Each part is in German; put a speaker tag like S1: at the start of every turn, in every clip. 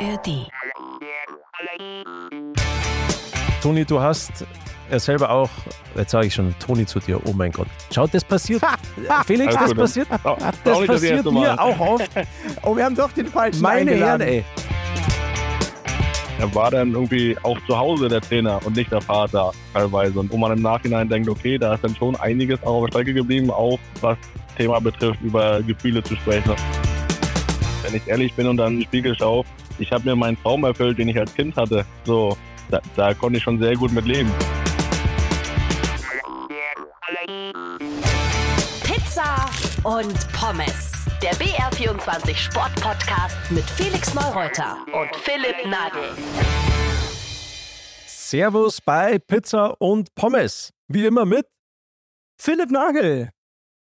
S1: ARD.
S2: Toni, du hast ja selber auch, jetzt sage ich schon Toni zu dir, oh mein Gott. Schaut, das passiert. Felix, das passiert.
S3: Auch
S2: Das
S3: das
S2: passiert
S3: erste
S2: mir
S3: Mal.
S2: auch oft.
S4: Oh, wir haben doch den falschen
S2: Meine Herren, ey.
S3: Er war dann irgendwie auch zu Hause der Trainer und nicht der Vater teilweise. Und wo man im Nachhinein denkt, okay, da ist dann schon einiges auch auf der Strecke geblieben, auch was das Thema betrifft, über Gefühle zu sprechen. Wenn ich ehrlich bin und dann in den Spiegel schaue, ich habe mir meinen Traum erfüllt, den ich als Kind hatte. So, da, da konnte ich schon sehr gut mit leben.
S1: Pizza und Pommes. Der BR24 Sport-Podcast mit Felix Neureuter und Philipp Nagel.
S2: Servus bei Pizza und Pommes. Wie immer mit.
S4: Philipp Nagel.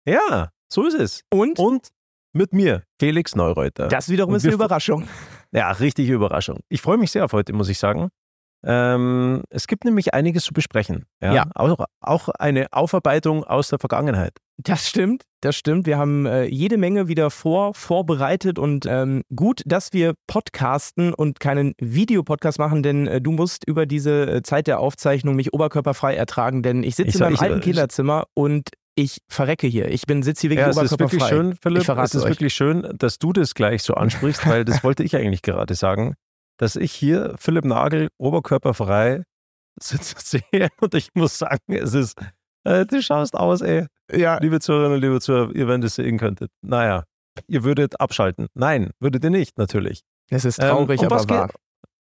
S2: Ja, so ist es.
S4: Und?
S2: Und mit mir, Felix Neureuter.
S4: Das wiederum
S2: Und
S4: ist eine Überraschung.
S2: Ja, richtige Überraschung. Ich freue mich sehr auf heute, muss ich sagen. Ähm, es gibt nämlich einiges zu besprechen. Ja.
S4: Ja.
S2: Auch, auch eine Aufarbeitung aus der Vergangenheit.
S4: Das stimmt, das stimmt. Wir haben äh, jede Menge wieder vor, vorbereitet und ähm, gut, dass wir podcasten und keinen Videopodcast machen, denn äh, du musst über diese äh, Zeit der Aufzeichnung mich oberkörperfrei ertragen, denn ich sitze
S2: Ich
S4: in meinem alten
S2: ich-
S4: Kinderzimmer und ich verrecke hier. Ich bin sitze hier wirklich
S2: Ja, es ist
S4: oberkörperfrei.
S2: wirklich schön, Philipp. Es ist
S4: euch.
S2: wirklich schön, dass du das gleich so ansprichst, weil das wollte ich eigentlich gerade sagen, dass ich hier Philipp Nagel oberkörperfrei sitzen sehe und ich muss sagen, es ist, äh, du schaust aus, ey.
S4: Ja,
S2: Liebe Zuhörerinnen und liebe Zuhörer, ihr wenn das sehen könntet. Naja, ihr würdet abschalten. Nein, würdet ihr nicht, natürlich.
S4: es ist
S2: Ähm,
S4: traurig,
S2: was
S4: aber wahr.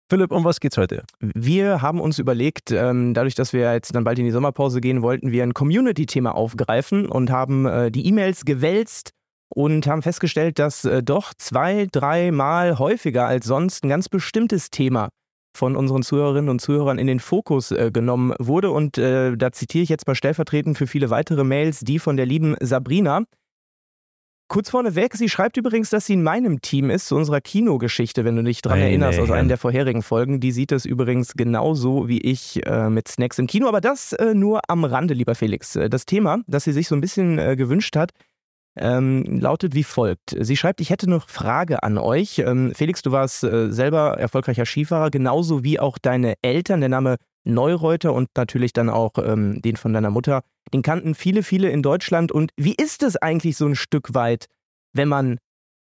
S2: Philipp, um was geht's heute?
S4: Wir haben uns überlegt, ähm, dadurch, dass wir jetzt dann bald in die Sommerpause gehen, wollten wir ein Community-Thema aufgreifen und haben äh, die E-Mails gewälzt und haben festgestellt, dass äh, doch zwei, dreimal häufiger als sonst ein ganz bestimmtes Thema von unseren Zuhörerinnen und Zuhörern in den Fokus äh, genommen wurde. Und da zitiere ich jetzt mal stellvertretend für viele weitere Mails, die von der lieben Sabrina. Kurz vorneweg, sie schreibt übrigens, dass sie in meinem Team ist, zu unserer Kinogeschichte, wenn du dich dran erinnerst, aus
S2: Herren.
S4: einer der vorherigen Folgen. Die sieht es übrigens genauso wie ich äh, mit Snacks im Kino. Aber das äh, nur am Rande, lieber Felix. Äh, Das Thema, das sie sich so ein bisschen äh, gewünscht hat, ähm, lautet wie folgt. Sie schreibt, ich hätte noch Frage an euch. Ähm, Felix, du warst äh, selber erfolgreicher Skifahrer, genauso wie auch deine Eltern. Der Name Neureuter und natürlich dann auch ähm, den von deiner Mutter, den kannten viele, viele in Deutschland. Und wie ist es eigentlich so ein Stück weit, wenn man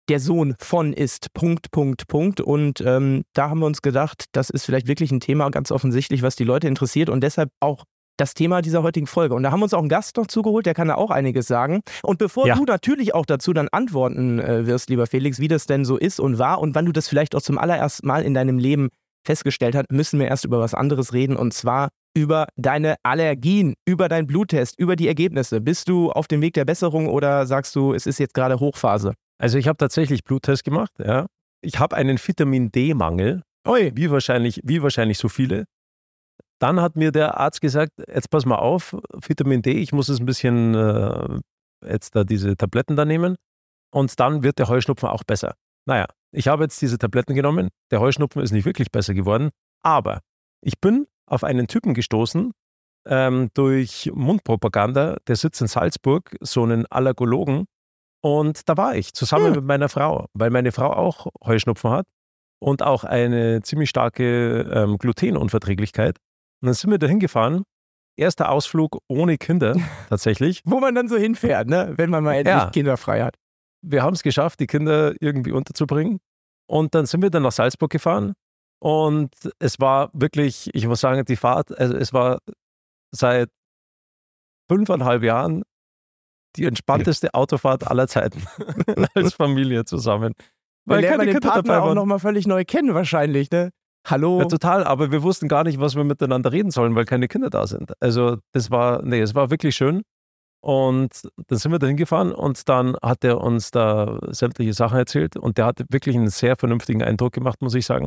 S4: der Sohn von ist, Punkt, Punkt, Punkt. Und ähm, da haben wir uns gedacht, das ist vielleicht wirklich ein Thema ganz offensichtlich, was die Leute interessiert und deshalb auch das Thema dieser heutigen Folge. Und da haben wir uns auch einen Gast noch zugeholt, der kann da auch einiges sagen. Und bevor
S2: Ja.
S4: du natürlich auch dazu dann antworten äh, wirst, lieber Felix, wie das denn so ist und war und wann du das vielleicht auch zum allerersten Mal in deinem Leben festgestellt hast, müssen wir erst über was anderes reden und zwar über deine Allergien, über deinen Bluttest, über die Ergebnisse. Bist du auf dem Weg der Besserung oder sagst du, es ist jetzt gerade Hochphase?
S2: Also ich habe tatsächlich Bluttest gemacht, ja. Ich habe einen Vitamin D-Mangel, wie wahrscheinlich, wie wahrscheinlich so viele. Dann hat mir der Arzt gesagt, jetzt pass mal auf, Vitamin D, ich muss es ein bisschen äh, jetzt da diese Tabletten da nehmen und dann wird der Heuschnupfen auch besser. Naja, ich habe jetzt diese Tabletten genommen, der Heuschnupfen ist nicht wirklich besser geworden, aber ich bin auf einen Typen gestoßen ähm, durch Mundpropaganda, der sitzt in Salzburg, so einen Allergologen und da war ich zusammen
S4: Hm.
S2: mit meiner Frau, weil meine Frau auch Heuschnupfen hat und auch eine ziemlich starke ähm, Glutenunverträglichkeit. Und dann sind wir da hingefahren. Erster Ausflug ohne Kinder tatsächlich.
S4: Wo man dann so hinfährt, ne? wenn man mal endlich
S2: Ja.
S4: kinderfrei hat.
S2: Wir haben es geschafft, die Kinder irgendwie unterzubringen. Und dann sind wir dann nach Salzburg gefahren. Und es war wirklich, ich muss sagen, die Fahrt, also es war seit fünfeinhalb Jahren die entspannteste Autofahrt aller Zeiten als Familie zusammen.
S4: Weil lernt man den
S2: Kinder
S4: Partner auch nochmal völlig neu kennen wahrscheinlich, ne? Hallo?
S2: Ja, total, aber wir wussten gar nicht, was wir miteinander reden sollen, weil keine Kinder da sind. Also das war, nee, es war wirklich schön. Und dann sind wir da hingefahren und dann hat er uns da sämtliche Sachen erzählt und der hat wirklich einen sehr vernünftigen Eindruck gemacht, muss ich sagen.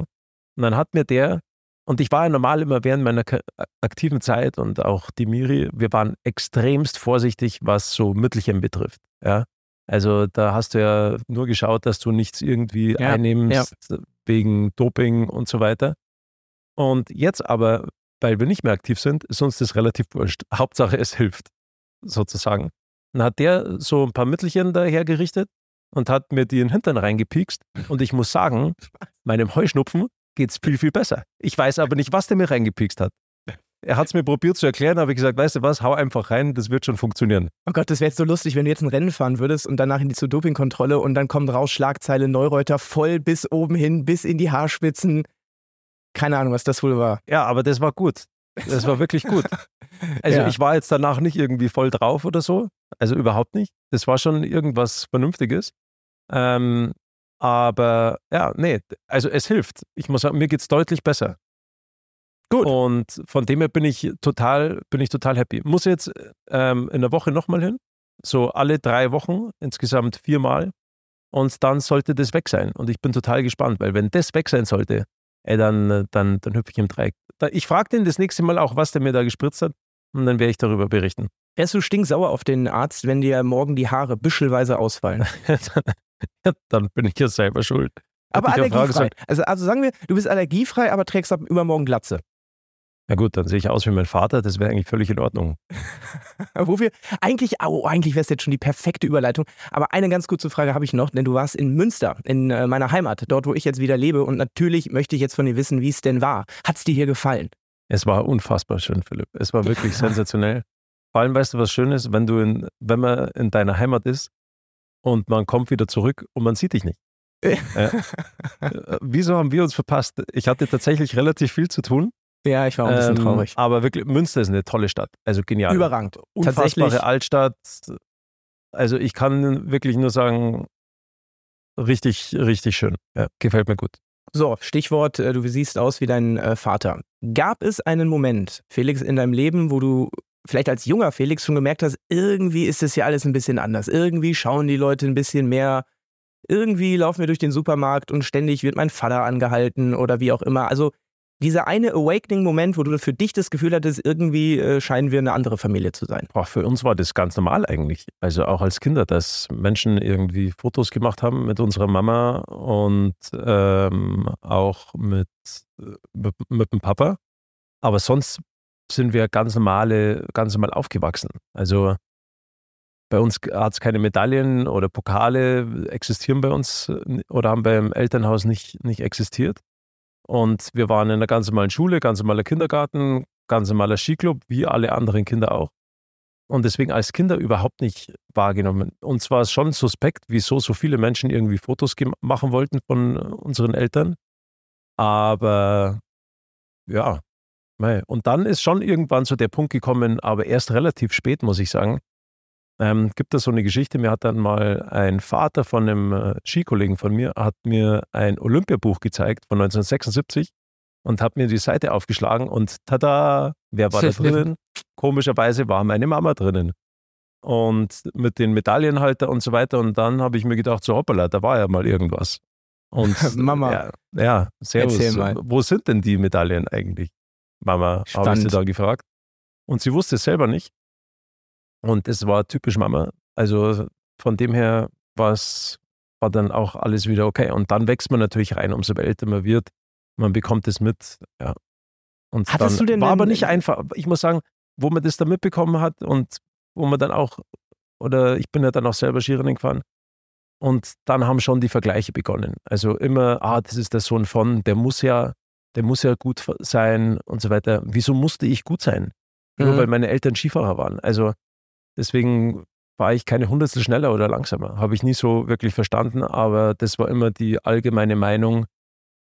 S2: Und dann hat mir der, und ich war ja normal immer während meiner ka- aktiven Zeit und auch die Miri, wir waren extremst vorsichtig, was so Mittelchen betrifft. Ja? Also da hast du ja nur geschaut, dass du nichts irgendwie
S4: Ja,
S2: einnimmst wegen Doping und so weiter. Und jetzt aber, weil wir nicht mehr aktiv sind, ist uns das relativ wurscht. Hauptsache, es hilft, sozusagen. Dann hat der so ein paar Mittelchen daher gerichtet und hat mir die in den Hintern reingepiekst. Und ich muss sagen, meinem Heuschnupfen geht es viel, viel besser. Ich weiß aber nicht, was der mir reingepiekst hat. Er hat es mir probiert zu erklären, aber ich gesagt, weißt du was, hau einfach rein, das wird schon funktionieren.
S4: Oh Gott, das wäre jetzt so lustig, wenn du jetzt ein Rennen fahren würdest und danach in die zur Dopingkontrolle und dann kommt raus Schlagzeile Neureuter voll bis oben hin, bis in die Haarspitzen. Keine Ahnung, was das wohl war.
S2: Ja, aber das war gut. Das war wirklich gut. Also
S4: Ja.
S2: ich war jetzt danach nicht irgendwie voll drauf oder so. Also überhaupt nicht. Das war schon irgendwas Vernünftiges. Ähm, aber ja, nee, also es hilft. Ich muss sagen, mir geht es deutlich besser.
S4: Gut.
S2: Und von dem her bin ich total, bin ich total happy. Muss jetzt ähm, in der Woche nochmal hin. So alle drei Wochen, insgesamt viermal. Und dann sollte das weg sein. Und ich bin total gespannt, weil wenn das weg sein sollte, ey, dann, äh, dann, dann hüpfe ich im Dreieck. Ich frage den das nächste Mal auch, was der mir da gespritzt hat. Und dann werde ich darüber berichten.
S4: Wärst du stinksauer auf den Arzt, wenn dir morgen die Haare büschelweise ausfallen?
S2: Ja, dann bin ich ja selber schuld.
S4: Aber allergiefrei. Also, also sagen wir, du bist allergiefrei, aber trägst ab übermorgen Glatze.
S2: Na gut, dann sehe ich aus wie mein Vater, das wäre eigentlich völlig in Ordnung.
S4: Wo wir eigentlich, oh, eigentlich wäre es jetzt schon die perfekte Überleitung. Aber eine ganz kurze Frage habe ich noch, denn du warst in Münster, in äh, meiner Heimat, dort, wo ich jetzt wieder lebe. Und natürlich möchte ich jetzt von dir wissen, wie es denn war. Hat es dir hier gefallen?
S2: Es war unfassbar schön, Philipp. Es war wirklich sensationell. Vor allem, weißt du, was schön ist, wenn du in, wenn man in deiner Heimat ist und man kommt wieder zurück und man sieht dich nicht. Äh, wieso haben wir uns verpasst? Ich hatte tatsächlich relativ viel zu tun.
S4: Ja, ich war auch ein bisschen
S2: Ähm,
S4: traurig.
S2: Aber wirklich, Münster ist eine tolle Stadt. Also genial.
S4: Überragend.
S2: Unfassbare. Altstadt. Also ich kann wirklich nur sagen, richtig, richtig schön. Ja, gefällt mir gut.
S4: So, Stichwort, äh, du siehst aus wie dein äh, Vater. Gab es einen Moment, Felix, in deinem Leben, wo du vielleicht als junger Felix schon gemerkt hast, irgendwie ist das hier alles ein bisschen anders. Irgendwie schauen die Leute ein bisschen mehr. Irgendwie laufen wir durch den Supermarkt und ständig wird mein Vater angehalten oder wie auch immer. Also dieser eine Awakening-Moment, wo du für dich das Gefühl hattest, irgendwie äh, scheinen wir eine andere Familie zu sein.
S2: Boah, für uns war das ganz normal eigentlich. Also auch als Kinder, dass Menschen irgendwie Fotos gemacht haben mit unserer Mama und ähm, auch mit, äh, mit, mit dem Papa. Aber sonst sind wir ganz normale, ganz normal aufgewachsen. Also bei uns hat es keine Medaillen oder Pokale existieren bei uns oder haben beim Elternhaus nicht, nicht existiert. Und wir waren in einer ganz normalen Schule, ganz normaler Kindergarten, ganz normaler Skiclub, wie alle anderen Kinder auch. Und deswegen als Kinder überhaupt nicht wahrgenommen. Und zwar ist schon suspekt, wieso so viele Menschen irgendwie Fotos machen wollten von unseren Eltern. Aber ja, und dann ist schon irgendwann so der Punkt gekommen, aber erst relativ spät, muss ich sagen. Ähm, gibt es so eine Geschichte, mir hat dann mal ein Vater von einem äh, Skikollegen von mir, hat mir ein Olympiabuch gezeigt von 1976 und hat mir die Seite aufgeschlagen und tada, wer war da drinnen? Komischerweise war meine Mama drinnen. Und mit den Medaillenhalter und so weiter. Und dann habe ich mir gedacht, so hoppala, da war ja mal irgendwas. Und
S4: Mama.
S2: Ja, ja servus. Wo sind denn die Medaillen eigentlich? Mama, habe ich sie da gefragt. Und sie wusste es selber nicht. Und es war typisch Mama. Also von dem her war es, war dann auch alles wieder okay. Und dann wächst man natürlich rein, umso älter man wird. Man bekommt es mit, ja. Und
S4: Hattest
S2: dann
S4: du denn
S2: war aber nicht einfach. Ich muss sagen, wo man das dann mitbekommen hat und wo man dann auch, oder ich bin ja dann auch selber Skirennen gefahren. Und dann haben schon die Vergleiche begonnen. Also immer, ah, das ist der Sohn von, der muss ja, der muss ja gut sein und so weiter. Wieso musste ich gut sein? Nur
S4: Mhm.
S2: weil meine Eltern Skifahrer waren. Also deswegen war ich keine Hundertstel schneller oder langsamer. Habe ich nie so wirklich verstanden, aber das war immer die allgemeine Meinung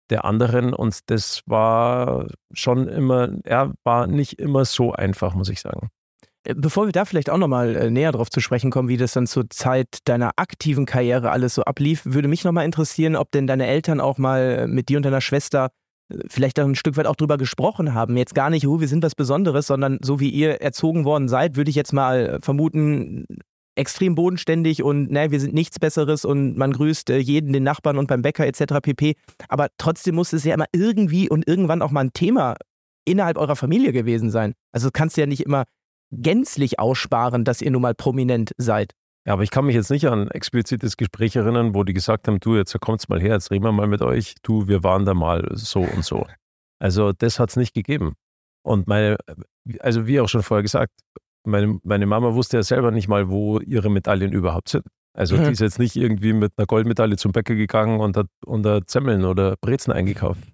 S2: der anderen und das war schon immer, ja, war nicht immer so einfach, muss ich sagen.
S4: Äh, Bevor wir da vielleicht auch nochmal äh, näher drauf zu sprechen kommen, wie das dann zur Zeit deiner aktiven Karriere alles so ablief, würde mich nochmal interessieren, ob denn deine Eltern auch mal äh, mit dir und deiner Schwester vielleicht auch ein Stück weit auch drüber gesprochen haben. Jetzt gar nicht, oh, wir sind was Besonderes, sondern so wie ihr erzogen worden seid, würde ich jetzt mal vermuten, extrem bodenständig und ne, wir sind nichts Besseres und man grüßt äh, jeden, den Nachbarn und beim Bäcker etc. pp. Aber trotzdem muss es ja immer irgendwie und irgendwann auch mal ein Thema innerhalb eurer Familie gewesen sein. Also kannst du ja nicht immer gänzlich aussparen, dass ihr nun mal prominent seid.
S2: Ja, aber ich kann mich jetzt nicht an ein explizites Gespräch erinnern, wo die gesagt haben, du, jetzt kommt's mal her, jetzt reden wir mal mit euch, du, wir waren da mal so und so. Also das hat es nicht gegeben. Und meine, also wie auch schon vorher gesagt, meine, meine Mama wusste ja selber nicht mal, wo ihre Medaillen überhaupt sind. Also
S4: Mhm.
S2: die ist jetzt nicht irgendwie mit einer Goldmedaille zum Bäcker gegangen und hat unter Semmeln oder Brezen eingekauft.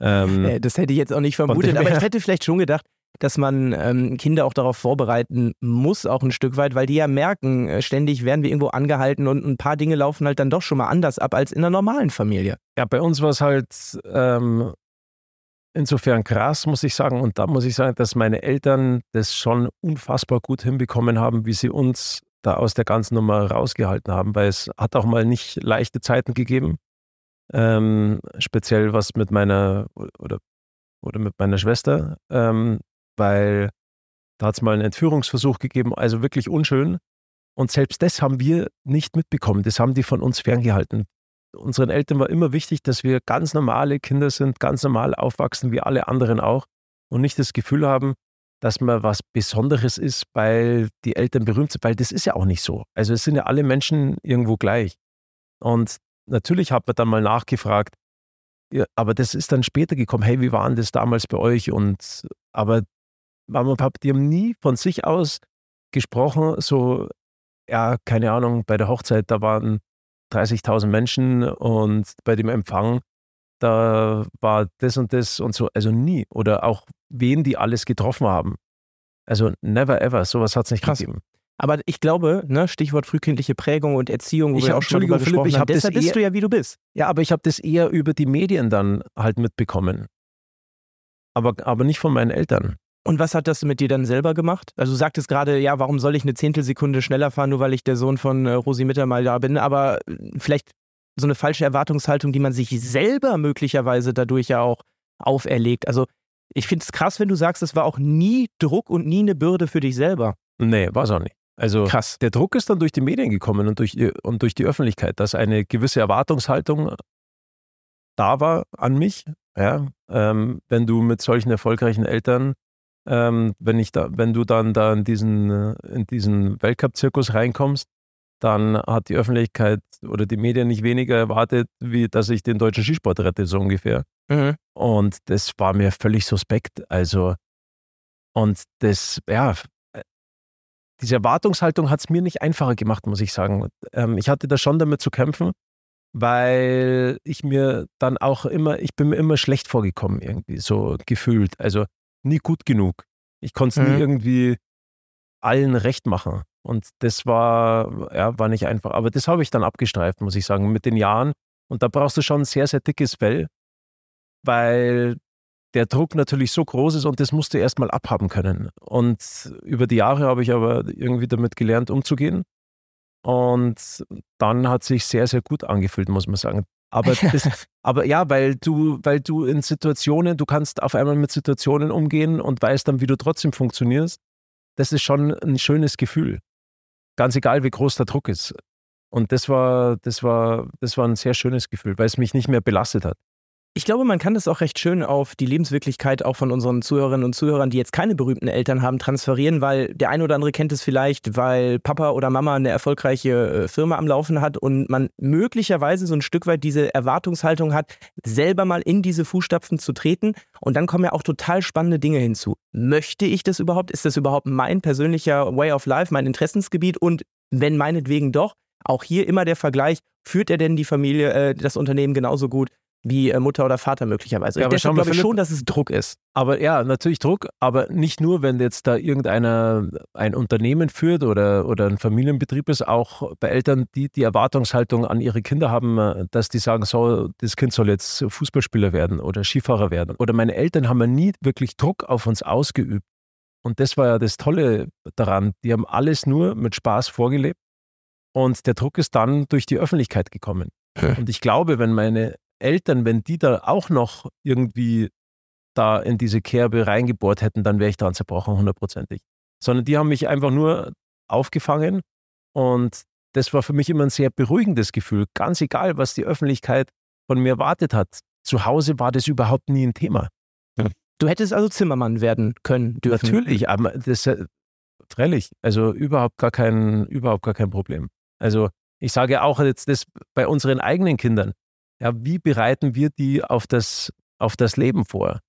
S2: Ähm,
S4: Äh, Das hätte ich jetzt auch nicht vermutet, aber ich hätte vielleicht schon gedacht, dass man ähm, Kinder auch darauf vorbereiten muss, auch ein Stück weit, weil die ja merken, äh, ständig werden wir irgendwo angehalten und ein paar Dinge laufen halt dann doch schon mal anders ab als in einer normalen Familie.
S2: Ja, bei uns war es halt ähm, insofern krass, muss ich sagen. Und da muss ich sagen, dass meine Eltern das schon unfassbar gut hinbekommen haben, wie sie uns da aus der ganzen Nummer rausgehalten haben, weil es hat auch mal nicht leichte Zeiten gegeben. Ähm, speziell was mit meiner oder, oder mit meiner Schwester, ähm, weil da hat es mal einen Entführungsversuch gegeben, also wirklich unschön. Und selbst das haben wir nicht mitbekommen. Das haben die von uns ferngehalten unseren Eltern war immer wichtig, dass wir ganz normale Kinder sind, ganz normal aufwachsen, wie alle anderen auch. Und nicht das Gefühl haben, dass man was Besonderes ist, weil die Eltern berühmt sind, weil das ist ja auch nicht so. Also es sind ja alle Menschen irgendwo gleich. Und natürlich hat man dann mal nachgefragt, ja, aber das ist dann später gekommen, hey, wie war denn das damals bei euch? Und aber Mama und Papa, die haben nie von sich aus gesprochen, so, ja, keine Ahnung, bei der Hochzeit, da waren 30.000 Menschen und bei dem Empfang, da war das und das und so, also nie. Oder auch wen die alles getroffen haben. Also never ever, sowas hat es nicht
S4: Krass.
S2: gegeben.
S4: Aber ich glaube, ne, Stichwort frühkindliche Prägung und Erziehung, wo
S2: Ich
S4: wir
S2: hab-
S4: auch schon drüber
S2: Philipp,
S4: gesprochen
S2: ich
S4: haben. Deshalb bist
S2: eher-
S4: du ja, wie du bist.
S2: Ja, aber ich habe das eher über die Medien dann halt mitbekommen. Aber, aber nicht von meinen Eltern.
S4: Und was hat das mit dir dann selber gemacht? Also du sagtest gerade, ja, warum soll ich eine Zehntelsekunde schneller fahren, nur weil ich der Sohn von äh, Rosi Mittermal da bin? Aber äh, vielleicht so eine falsche Erwartungshaltung, die man sich selber möglicherweise dadurch ja auch auferlegt. Also ich finde es krass, wenn du sagst, es war auch nie Druck und nie eine Bürde für dich selber.
S2: Nee, war es auch nicht. Also
S4: Krass.
S2: der Druck ist dann durch die Medien gekommen und durch, die- und durch die Öffentlichkeit, dass eine gewisse Erwartungshaltung da war an mich. Ja, ähm, wenn du mit solchen erfolgreichen Eltern, ähm, wenn ich da, wenn du dann da in diesen, äh, in diesen Weltcup-Zirkus reinkommst, dann hat die Öffentlichkeit oder die Medien nicht weniger erwartet, wie dass ich den deutschen Skisport rette, so ungefähr.
S4: Mhm.
S2: Und das war mir völlig suspekt. Also, und das, ja, äh, diese Erwartungshaltung hat es mir nicht einfacher gemacht, muss ich sagen. Ähm, ich hatte da schon damit zu kämpfen, weil ich mir dann auch immer, ich bin mir immer schlecht vorgekommen, irgendwie, so gefühlt. Also nie gut genug. Ich konnte es
S4: Mhm.
S2: nie irgendwie allen recht machen. Und das war, ja, war nicht einfach. Aber das habe ich dann abgestreift, muss ich sagen, mit den Jahren. Und da brauchst du schon ein sehr, sehr dickes Fell, weil der Druck natürlich so groß ist und das musst du erstmal abhaben können. Und über die Jahre habe ich aber irgendwie damit gelernt, umzugehen. Und dann hat sich sehr, sehr gut angefühlt, muss man sagen. Aber, das, aber ja, weil du, weil du in Situationen, du kannst auf einmal mit Situationen umgehen und weißt dann, wie du trotzdem funktionierst. Das ist schon ein schönes Gefühl. Ganz egal, wie groß der Druck ist. Und das war, das war, das war ein sehr schönes Gefühl, weil es mich nicht mehr belastet hat.
S4: Ich glaube, man kann das auch recht schön auf die Lebenswirklichkeit auch von unseren Zuhörerinnen und Zuhörern, die jetzt keine berühmten Eltern haben, transferieren, weil der eine oder andere kennt es vielleicht, weil Papa oder Mama eine erfolgreiche äh, Firma am Laufen hat und man möglicherweise so ein Stück weit diese Erwartungshaltung hat, selber mal in diese Fußstapfen zu treten. Und dann kommen ja auch total spannende Dinge hinzu. Möchte ich das überhaupt? Ist das überhaupt mein persönlicher Way of Life, mein Interessensgebiet? Und wenn meinetwegen doch, auch hier immer der Vergleich, führt er denn die Familie, äh, das Unternehmen genauso gut? Wie äh, Mutter oder Vater möglicherweise.
S2: Ja, aber
S4: Deshalb glaube ich schon, dass es Druck ist.
S2: Aber ja, natürlich Druck, aber nicht nur, wenn jetzt da irgendeiner ein Unternehmen führt oder, oder ein Familienbetrieb ist, auch bei Eltern, die die Erwartungshaltung an ihre Kinder haben, äh, dass die sagen, so, das Kind soll jetzt Fußballspieler werden oder Skifahrer werden. Oder meine Eltern haben ja nie wirklich Druck auf uns ausgeübt. Und das war ja das Tolle daran. Die haben alles nur mit Spaß vorgelebt. Und der Druck ist dann durch die Öffentlichkeit gekommen. Und ich glaube, wenn meine Eltern, wenn die da auch noch irgendwie da in diese Kerbe reingebohrt hätten, dann wäre ich daran zerbrochen, hundertprozentig. Sondern die haben mich einfach nur aufgefangen und das war für mich immer ein sehr beruhigendes Gefühl. Ganz egal, was die Öffentlichkeit von mir erwartet hat. Zu Hause war das überhaupt nie ein Thema.
S4: Du hättest also Zimmermann werden können dürfen.
S2: Natürlich, aber das äh, freilich, also überhaupt gar kein, überhaupt gar kein Problem. Also ich sage auch jetzt das bei unseren eigenen Kindern. Ja, wie bereiten wir die auf das, auf das Leben vor?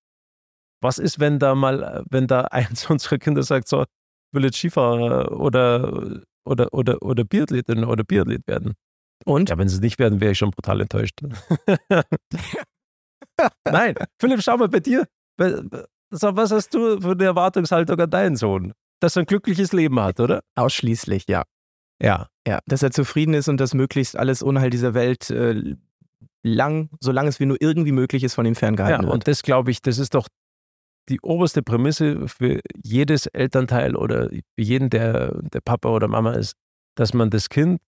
S2: Was ist, wenn da mal, wenn da eins unserer Kinder sagt, so, will jetzt Skifahrer oder, oder, oder, oder Biathletin oder Biathlet werden.
S4: Und?
S2: Ja, wenn sie es nicht werden, wäre ich schon brutal enttäuscht. Nein, Philipp, schau mal bei dir. Was hast du für eine Erwartungshaltung an deinen Sohn? Dass er ein glückliches Leben hat, oder?
S4: Ausschließlich, ja.
S2: Ja.
S4: Ja, dass er zufrieden ist und dass möglichst alles Unheil dieser Welt äh, lang, solange es wie nur irgendwie möglich ist, von ihm ferngehalten
S2: ja,
S4: wird.
S2: Und das glaube ich, das ist doch die oberste Prämisse für jedes Elternteil oder für jeden, der, der Papa oder Mama ist, dass man das Kind,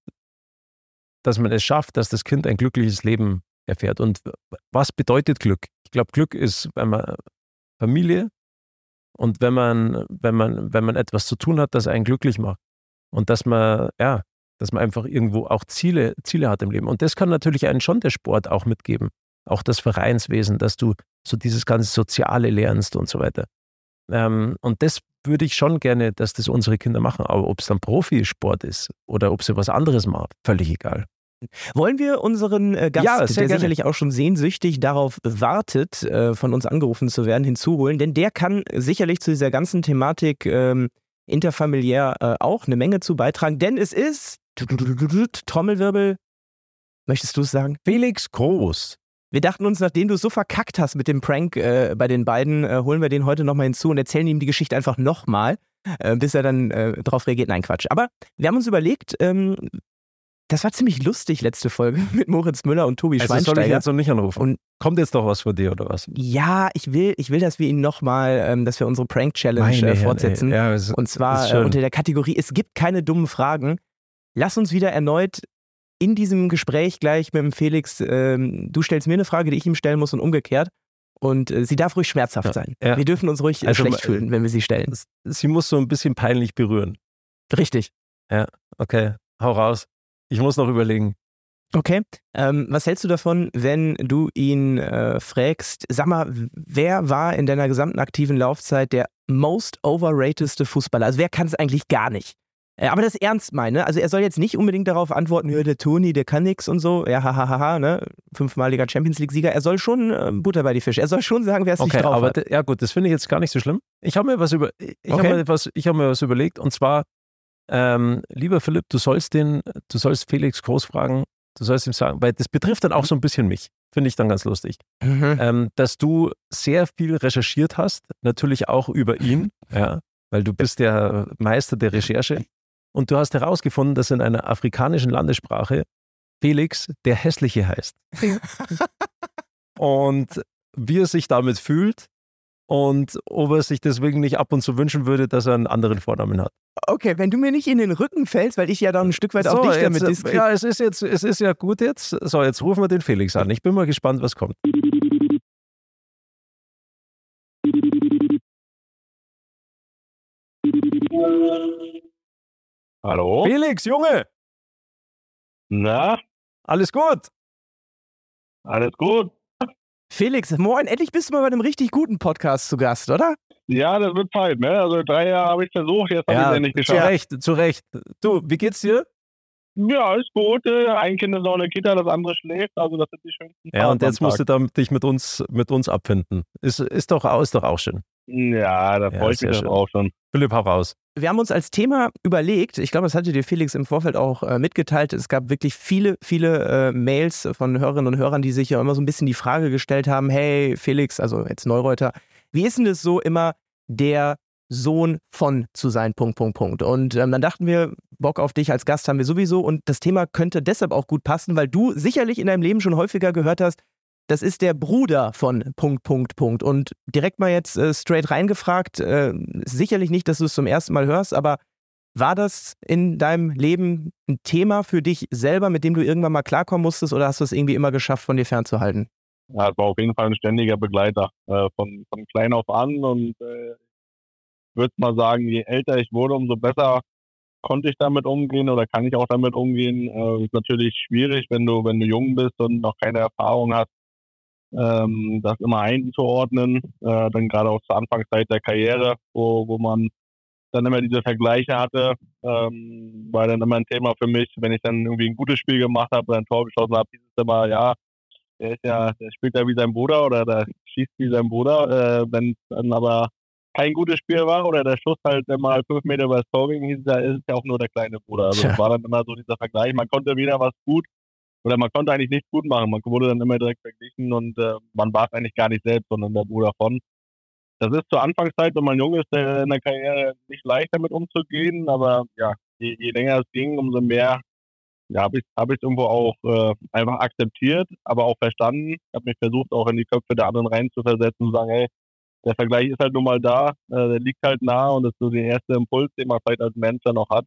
S2: dass man es schafft, dass das Kind ein glückliches Leben erfährt. Und was bedeutet Glück? Ich glaube, Glück ist, wenn man Familie und wenn man, wenn man, wenn man etwas zu tun hat, das einen glücklich macht. Und dass man, ja, dass man einfach irgendwo auch Ziele, Ziele hat im Leben. Und das kann natürlich einen schon der Sport auch mitgeben. Auch das Vereinswesen, dass du so dieses ganze Soziale lernst und so weiter. Ähm, und das würde ich schon gerne, dass das unsere Kinder machen. Aber ob es dann Profisport ist oder ob sie was anderes machen, völlig egal.
S4: Wollen wir unseren äh, Gast,
S2: Ja,
S4: der
S2: gerne.
S4: sicherlich auch schon sehnsüchtig darauf wartet, äh, von uns angerufen zu werden, hinzuholen? Denn der kann sicherlich zu dieser ganzen Thematik ähm, interfamiliär äh, auch eine Menge zu beitragen. Denn es ist Trommelwirbel. Möchtest du es sagen?
S2: Felix Groß.
S4: Wir dachten uns, nachdem du so verkackt hast mit dem Prank äh, bei den beiden, äh, holen wir den heute nochmal hinzu und erzählen ihm die Geschichte einfach nochmal, äh, bis er dann äh, drauf reagiert. Nein, Quatsch. Aber wir haben uns überlegt, ähm, das war ziemlich lustig, letzte Folge mit Moritz Müller und Tobi
S2: Also soll ich
S4: Schweinsteiger.
S2: jetzt noch nicht anrufen?
S4: Und-
S2: Kommt jetzt doch was von dir oder was?
S4: Ja, ich will, ich will, dass wir ihn nochmal, ähm, dass wir unsere Prank-Challenge äh, fortsetzen.
S2: Ja, es-
S4: Und zwar unter der Kategorie Es gibt keine dummen Fragen. Lass uns wieder erneut in diesem Gespräch gleich mit dem Felix, ähm, du stellst mir eine Frage, die ich ihm stellen muss und umgekehrt. Und äh, sie darf ruhig schmerzhaft
S2: Ja,
S4: sein.
S2: ja.
S4: Wir dürfen uns ruhig äh,
S2: Also,
S4: schlecht
S2: äh,
S4: fühlen, wenn wir sie stellen.
S2: Sie muss so ein bisschen peinlich berühren.
S4: Richtig.
S2: Okay, hau raus. Ich muss noch überlegen.
S4: Okay. Ähm, was hältst du davon, wenn du ihn äh, fragst, sag mal, wer war in deiner gesamten aktiven Laufzeit der most overratedste Fußballer? Also wer kann es eigentlich gar nicht? Äh, aber das ernst meine. Also er soll jetzt nicht unbedingt darauf antworten, ja, der Toni, der kann nix und so. Ja, hahaha, ne? Fünfmaliger Champions League-Sieger. Er soll schon äh, Butter bei die Fische. Er soll schon sagen, wer es
S2: Okay,
S4: nicht drauf
S2: aber
S4: hat.
S2: ja gut, das finde ich jetzt gar nicht so schlimm. Ich habe mir was über, ich
S4: Okay.
S2: habe mir was, ich habe mir was überlegt und zwar, ähm, lieber Philipp, du sollst den, du sollst Felix Groß fragen, du sollst ihm sagen, weil das betrifft dann auch so ein bisschen mich. Finde ich dann ganz lustig.
S4: Mhm.
S2: ähm, dass du sehr viel recherchiert hast, natürlich auch über ihn, ja, weil du bist der Meister der Recherche. Und du hast herausgefunden, dass in einer afrikanischen Landessprache Felix der Hässliche heißt. und wie er sich damit fühlt und ob er sich deswegen nicht ab und zu wünschen würde, dass er einen anderen Vornamen hat.
S4: Okay, wenn du mir nicht in den Rücken fällst, weil ich ja dann ein Stück weit auch dich
S2: jetzt,
S4: damit
S2: äh,
S4: diskreditiere.
S2: ja, es ist jetzt, es ist ja gut jetzt. So, jetzt rufen wir den Felix an. Ich bin mal gespannt, was kommt.
S3: Hallo?
S2: Felix, Junge,
S3: Na,
S2: alles gut?
S3: alles gut?
S4: Felix, moin, endlich bist du mal bei einem richtig guten Podcast zu Gast, oder?
S3: Ja, das wird Zeit, ne? Also drei Jahre habe ich versucht, jetzt habe ich es endlich
S2: zu
S3: geschafft.
S2: Recht, zu Recht. Du, wie geht's dir?
S3: Ja, ist gut. äh, Ein Kind ist noch in der Kita, das andere schläft. Also das sind die schönsten
S2: Ja, und jetzt musst du dann dich mit uns, mit uns abfinden. Ist, ist, doch, ist doch auch schön.
S3: Ja, da
S2: Ja,
S3: freue ich mich auch schon.
S2: Philipp, hau raus.
S4: Wir haben uns als Thema überlegt, ich glaube, das hatte dir Felix im Vorfeld auch äh, mitgeteilt, es gab wirklich viele, viele äh, Mails von Hörerinnen und Hörern, die sich ja immer so ein bisschen die Frage gestellt haben, hey Felix, also jetzt Neureuter, wie ist denn das so immer der Sohn von zu sein, Punkt, Punkt, Punkt. Und ähm, dann dachten wir, Bock auf dich als Gast haben wir sowieso und das Thema könnte deshalb auch gut passen, weil du sicherlich in deinem Leben schon häufiger gehört hast, das ist der Bruder von Punkt, Punkt, Punkt. Und direkt mal jetzt äh, straight reingefragt, äh, sicherlich nicht, dass du es zum ersten Mal hörst, aber war das in deinem Leben ein Thema für dich selber, mit dem du irgendwann mal klarkommen musstest oder hast du es irgendwie immer geschafft, von dir fernzuhalten?
S3: Ja, war auf jeden Fall ein ständiger Begleiter äh, von, von klein auf an und äh, ich würde mal sagen, je älter ich wurde, umso besser konnte ich damit umgehen oder kann ich auch damit umgehen. Äh, ist natürlich schwierig, wenn du, wenn du jung bist und noch keine Erfahrung hast, ähm, das immer einzuordnen. Äh, dann gerade auch zur Anfangszeit der Karriere, wo, wo man dann immer diese Vergleiche hatte, ähm, war dann immer ein Thema für mich, wenn ich dann irgendwie ein gutes Spiel gemacht habe oder ein Tor geschossen habe, hieß es immer, ja, der ist ja, der spielt ja wie sein Bruder oder der schießt wie sein Bruder. Äh, wenn dann aber kein gutes Spiel war oder der Schuss halt mal fünf Meter über das Tor ging, hieß es, da ist es ja auch nur der kleine Bruder. Also es war dann immer so dieser Vergleich. Man konnte weder was gut oder man konnte eigentlich nichts gut machen. Man wurde dann immer direkt verglichen und äh, man war es eigentlich gar nicht selbst, sondern der Bruder von. Das ist zur Anfangszeit, wenn man jung ist, äh, in der Karriere nicht leicht damit umzugehen, aber ja, je, je länger es ging, umso mehr ja, habe ich es hab irgendwo auch äh, einfach akzeptiert, aber auch verstanden. Ich habe mich versucht, auch in die Köpfe der anderen reinzuversetzen und sagen, hey, der Vergleich ist halt nun mal da, äh, der liegt halt nah und das ist so der erste Impuls, den man vielleicht als Mensch dann noch hat.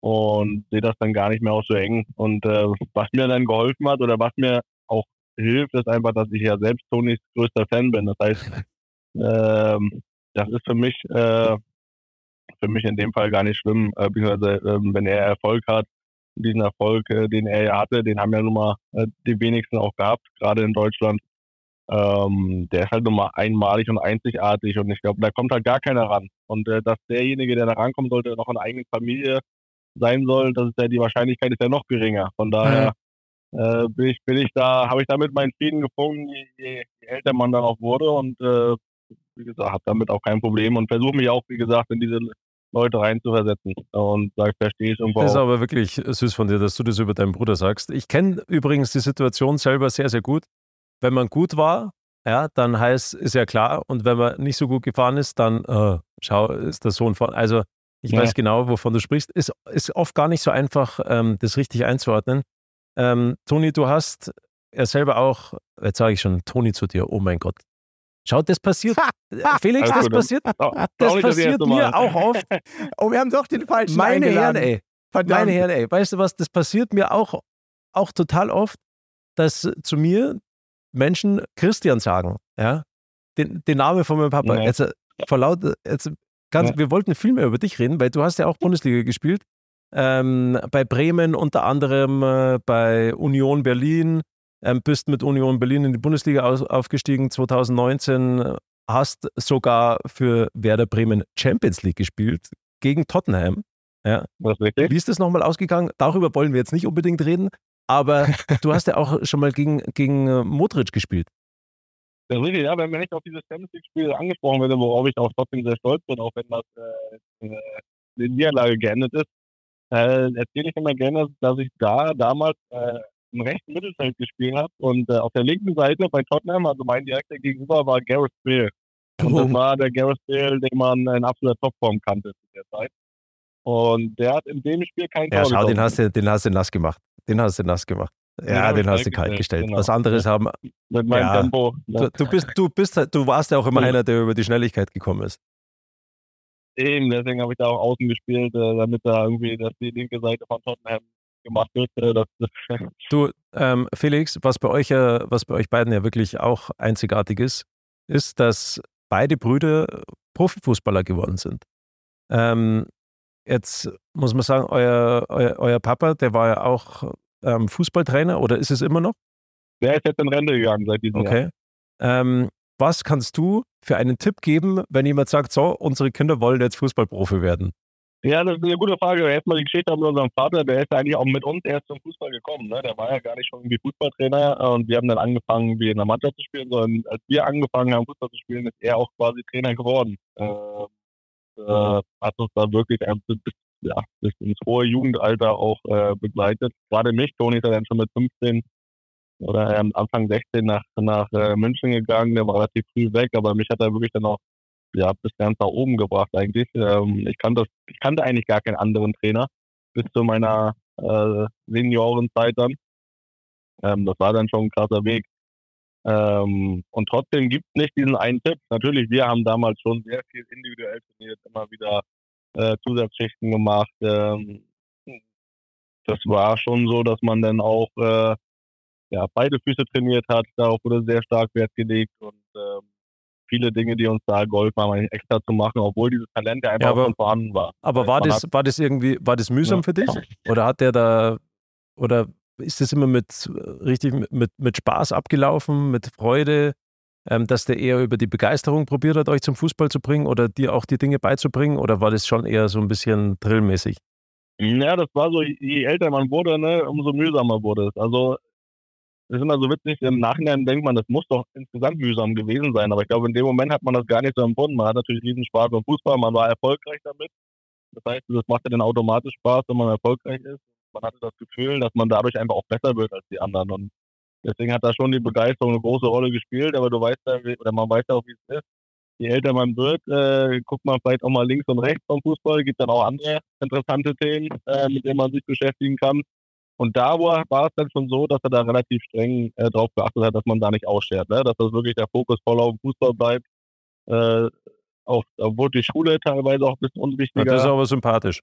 S3: Und sehe das dann gar nicht mehr auch so eng. Und äh, was mir dann geholfen hat oder was mir auch hilft, ist einfach, dass ich ja selbst Tonys größter Fan bin. Das heißt, ähm, das ist für mich, äh, für mich in dem Fall gar nicht schlimm, äh, beziehungsweise ähm, wenn er Erfolg hat, diesen Erfolg, äh, den er ja hatte, den haben ja nun mal äh, die wenigsten auch gehabt, gerade in Deutschland. Ähm, der ist halt nun mal einmalig und einzigartig und ich glaube, da kommt halt gar keiner ran. Und äh, dass derjenige, der da rankommen sollte, noch in einer eigenen Familie sein soll, das ist ja die Wahrscheinlichkeit ist ja noch geringer. Von daher äh, bin ich, bin ich da, habe ich damit meinen Frieden gefunden, je, je, je älter man dann auch wurde und äh, wie gesagt, habe damit auch kein Problem und versuche mich auch, wie gesagt, in diese Leute reinzuversetzen und sag, verstehe ich irgendwo
S2: Das ist
S3: auch.
S2: aber wirklich süß von dir, dass du das über deinen Bruder sagst. Ich kenne übrigens die Situation selber sehr, sehr gut. Wenn man gut war, ja, dann heißt, ist ja klar. Und wenn man nicht so gut gefahren ist, dann, äh, schau, ist der Sohn von. Also, ich
S3: Ja.
S2: weiß genau, wovon du sprichst. Ist, ist oft gar nicht so einfach, ähm, das richtig einzuordnen. Ähm, Toni, du hast ja selber auch, jetzt sage ich schon Toni zu dir, oh mein Gott. Schau, das passiert. Felix,
S3: Alles
S2: das
S3: gut,
S2: passiert, das passiert mir auch oft.
S4: Oh, wir haben doch den falschen
S2: Meine Herren,
S4: eingeladen.
S2: ey.
S4: Verdammt.
S2: Meine Herren, ey, weißt du was, das passiert mir auch, auch total oft, dass zu mir Menschen Christian sagen, ja, den, den Namen von meinem Papa.
S3: Ja.
S2: Jetzt, äh, vor laut, jetzt ganz,
S3: Ja.
S2: wir wollten viel mehr über dich reden, weil du hast ja auch Bundesliga gespielt. Ähm, bei Bremen unter anderem, äh, bei Union Berlin, ähm, bist mit Union Berlin in die Bundesliga aus, aufgestiegen 2019, äh, hast sogar für Werder Bremen Champions League gespielt gegen Tottenham. Ja, wie ist das nochmal ausgegangen? Darüber wollen wir jetzt nicht unbedingt reden, aber du hast ja auch schon mal gegen, gegen äh, Modric gespielt.
S3: Das richtig, ja, wenn nicht auf dieses Champions League-Spiel angesprochen wird, worauf ich auch trotzdem sehr stolz bin, auch wenn das äh, äh, eine Niederlage geendet ist, äh, erzähle ich immer gerne, dass ich da damals äh, im rechten Mittelfeld gespielt habe und äh, auf der linken Seite bei Tottenham, also mein direkter Gegenüber, war Gareth Bale. Und das war der Gareth Bale, den man in absoluter Topform kannte zu der Zeit. Und der hat in dem Spiel kein
S2: Ja,
S3: Tor
S2: schau, den hast, du, den hast du nass gemacht. Den hast du nass gemacht.
S3: Den
S2: Ja, den
S3: ich
S2: hast du
S3: kalt
S2: gestellt.
S3: genau.
S2: Was anderes haben.
S3: mit meinem
S2: Ja.
S3: Tempo.
S2: Du, du, bist, du, bist, du warst ja auch immer
S3: Ja.
S2: einer, der über die Schnelligkeit gekommen ist.
S3: Eben, deswegen habe ich da auch außen gespielt, äh, damit da irgendwie dass die linke Seite von Tottenham gemacht wird. Äh,
S2: Du, ähm, Felix, was bei euch ja, was bei euch beiden ja wirklich auch einzigartig ist, ist, dass beide Brüder Profifußballer geworden sind. Ähm, jetzt muss man sagen, euer, euer, euer Papa, der war ja auch ähm, Fußballtrainer oder ist es immer noch?
S3: der ist jetzt in Rente gegangen seit diesem Jahr.
S2: Okay. Ähm, was kannst du für einen Tipp geben, wenn jemand sagt, so, unsere Kinder wollen jetzt Fußballprofi werden?
S3: Ja, das ist eine gute Frage. Erstmal die Geschichte mit unserem Vater, der ist eigentlich auch mit uns erst zum Fußball gekommen. Ne? Der war ja gar nicht schon irgendwie Fußballtrainer äh, und wir haben dann angefangen, wie in der Mannschaft zu spielen, sondern als wir angefangen haben, Fußball zu spielen, ist er auch quasi Trainer geworden. Äh, äh, hat uns da wirklich äh, bis, bis, ja, bis ins hohe Jugendalter auch äh, begleitet. Gerade mich, Toni ist ja dann schon mit 15 oder ähm, Anfang 16 nach, nach äh, München gegangen, der war relativ früh weg, aber mich hat er wirklich dann auch ja, bis ganz nach oben gebracht eigentlich. Ähm, ich, kannte, ich kannte eigentlich gar keinen anderen Trainer bis zu meiner äh, Seniorenzeit dann. Ähm, das war dann schon ein krasser Weg. Ähm, und trotzdem gibt es nicht diesen einen Tipp. Natürlich, wir haben damals schon sehr viel individuell trainiert, immer wieder äh, Zusatzschichten gemacht. Ähm, das war schon so, dass man dann auch äh, ja, beide Füße trainiert hat. Darauf wurde sehr stark Wert gelegt und ähm, viele Dinge, die uns da geholfen haben, eigentlich extra zu machen, obwohl dieses Talent ja einfach
S2: Ja, aber-
S3: schon vorhanden war.
S2: Aber war das, war das irgendwie, war das mühsam
S3: Ja.
S2: für dich? Oder hat der da, oder ist das immer mit äh, richtig mit, mit Spaß abgelaufen, mit Freude, ähm, dass der eher über die Begeisterung probiert hat, euch zum Fußball zu bringen oder dir auch die Dinge beizubringen? Oder war das schon eher so ein bisschen drillmäßig?
S3: Ja, das war so, je älter man wurde, ne, umso mühsamer wurde es. Also das ist immer so witzig, im Nachhinein denkt man, das muss doch insgesamt mühsam gewesen sein. Aber ich glaube, in dem Moment hat man das gar nicht so empfunden. Man hat natürlich riesen Spaß beim Fußball, man war erfolgreich damit. Das heißt, das macht ja dann automatisch Spaß, wenn man erfolgreich ist. Man hatte das Gefühl, dass man dadurch einfach auch besser wird als die anderen. Und deswegen hat da schon die Begeisterung eine große Rolle gespielt. Aber du weißt ja, oder man weiß ja auch, wie es ist. Je älter man wird, äh, guckt man vielleicht auch mal links und rechts vom Fußball. Gibt dann auch andere interessante Themen, äh, mit denen man sich beschäftigen kann. Und da war, es dann schon so, dass er da relativ streng äh, darauf geachtet hat, dass man da nicht ausschert, ne? dass das wirklich der Fokus voll auf dem Fußball bleibt. Äh, auch, obwohl die Schule teilweise auch ein bisschen unwichtiger.
S2: Ja, das ist aber sympathisch.